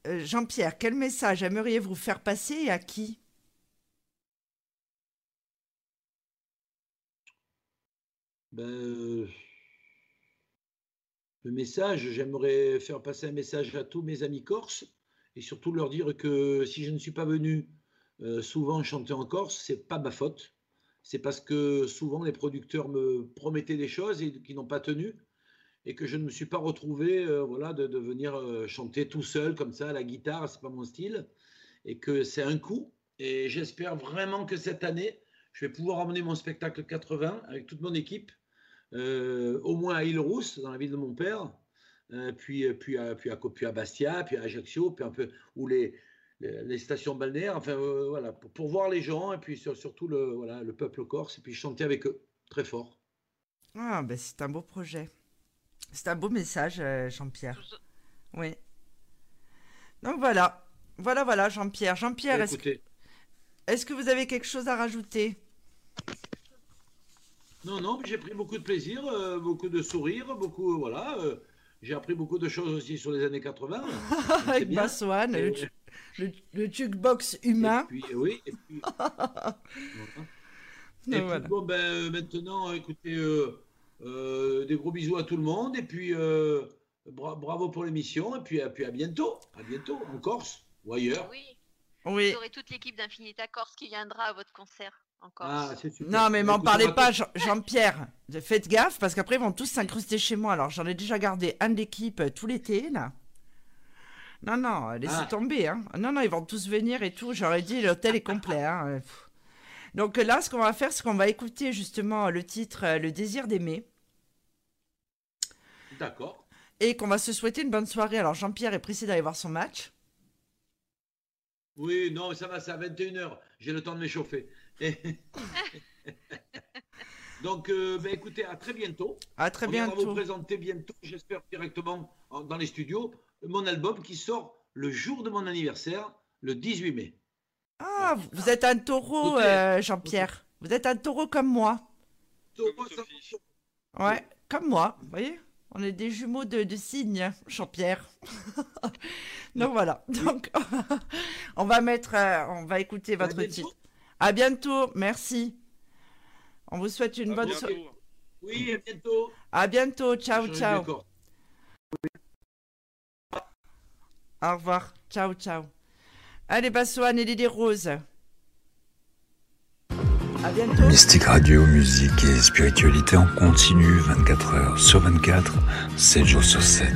euh, Jean-Pierre, quel message aimeriez-vous faire passer et à qui? Ben, euh, le message, j'aimerais faire passer un message à tous mes amis corses et surtout leur dire que si je ne suis pas venu euh, souvent chanter en Corse, c'est pas ma faute. C'est parce que souvent les producteurs me promettaient des choses et qui n'ont pas tenu et que je ne me suis pas retrouvé euh, voilà, de, venir chanter tout seul comme ça à la guitare, c'est pas mon style et que c'est un coup. Et j'espère vraiment que cette année, je vais pouvoir emmener mon spectacle 80 avec toute mon équipe, au moins à Île-Rousse, dans la ville de mon père, euh, puis, puis, à, puis, à, puis à Bastia, puis à Ajaccio, puis un peu où les, les, stations balnéaires, enfin euh, voilà, pour, pour, voir les gens et puis sur, surtout le, voilà, le peuple corse et puis chanter avec eux très fort. Ah, ben c'est un beau projet. C'est un beau message, euh, Jean-Pierre. Oui. Donc voilà. Voilà, voilà, Jean-Pierre. Jean-Pierre, est-ce que, est que vous avez quelque chose à rajouter? Non, non, j'ai pris beaucoup de plaisir, euh, beaucoup de sourires, beaucoup, euh, voilà. euh, j'ai appris beaucoup de choses aussi sur les années 80. Avec Bassoane, le, le, le, jukebox humain. Et puis, oui, et puis, voilà. et voilà. puis bon, ben, maintenant, écoutez, euh, des gros bisous à tout le monde, et puis bra bravo pour l'émission, et puis, puis à bientôt, à bientôt, en Corse ou ailleurs. Oui. Oui. Vous aurez toute l'équipe d'Infinita Corse qui viendra à votre concert en Corse. Ah, super. Non, mais m'en parlez pas, Jean-Pierre. Jean Faites gaffe, parce qu'après, ils vont tous s'incruster chez moi. Alors, j'en ai déjà gardé un de l'équipe tout l'été, là. Non, non, laissez ah. tomber. Hein. Non, non, ils vont tous venir et tout. J'aurais dit, l'hôtel est complet. Hein. Donc là, ce qu'on va faire, c'est qu'on va écouter justement le titre euh, Le désir d'aimer. D'accord. Et qu'on va se souhaiter une bonne soirée. Alors, Jean-Pierre est pressé d'aller voir son match. Oui, non, ça va, c'est à 21h. J'ai le temps de m'échauffer. Donc, euh, ben, écoutez, à très bientôt. À très bientôt. On va vous présenter bientôt, j'espère directement dans les studios, mon album qui sort le jour de mon anniversaire, le 18 mai. Ah, vous êtes un taureau, euh, Jean-Pierre. Vous êtes un taureau comme moi. Taureau, Ouais, comme moi, vous voyez on est des jumeaux de, de Jean-Pierre. Donc voilà. Donc on va mettre, euh, on va écouter votre titre. À bientôt, merci. On vous souhaite une bonne soirée. Oui, à bientôt. À bientôt, ciao, ciao. Au revoir, ciao, ciao. Allez, passo Anne et Lily Rose. Bientôt. Mystique Radio, musique et spiritualité en continu 24 heures sur 24, 7 jours sur 7.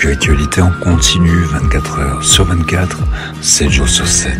spiritualité en continu 24 heures sur 24, 7 jours sur 7.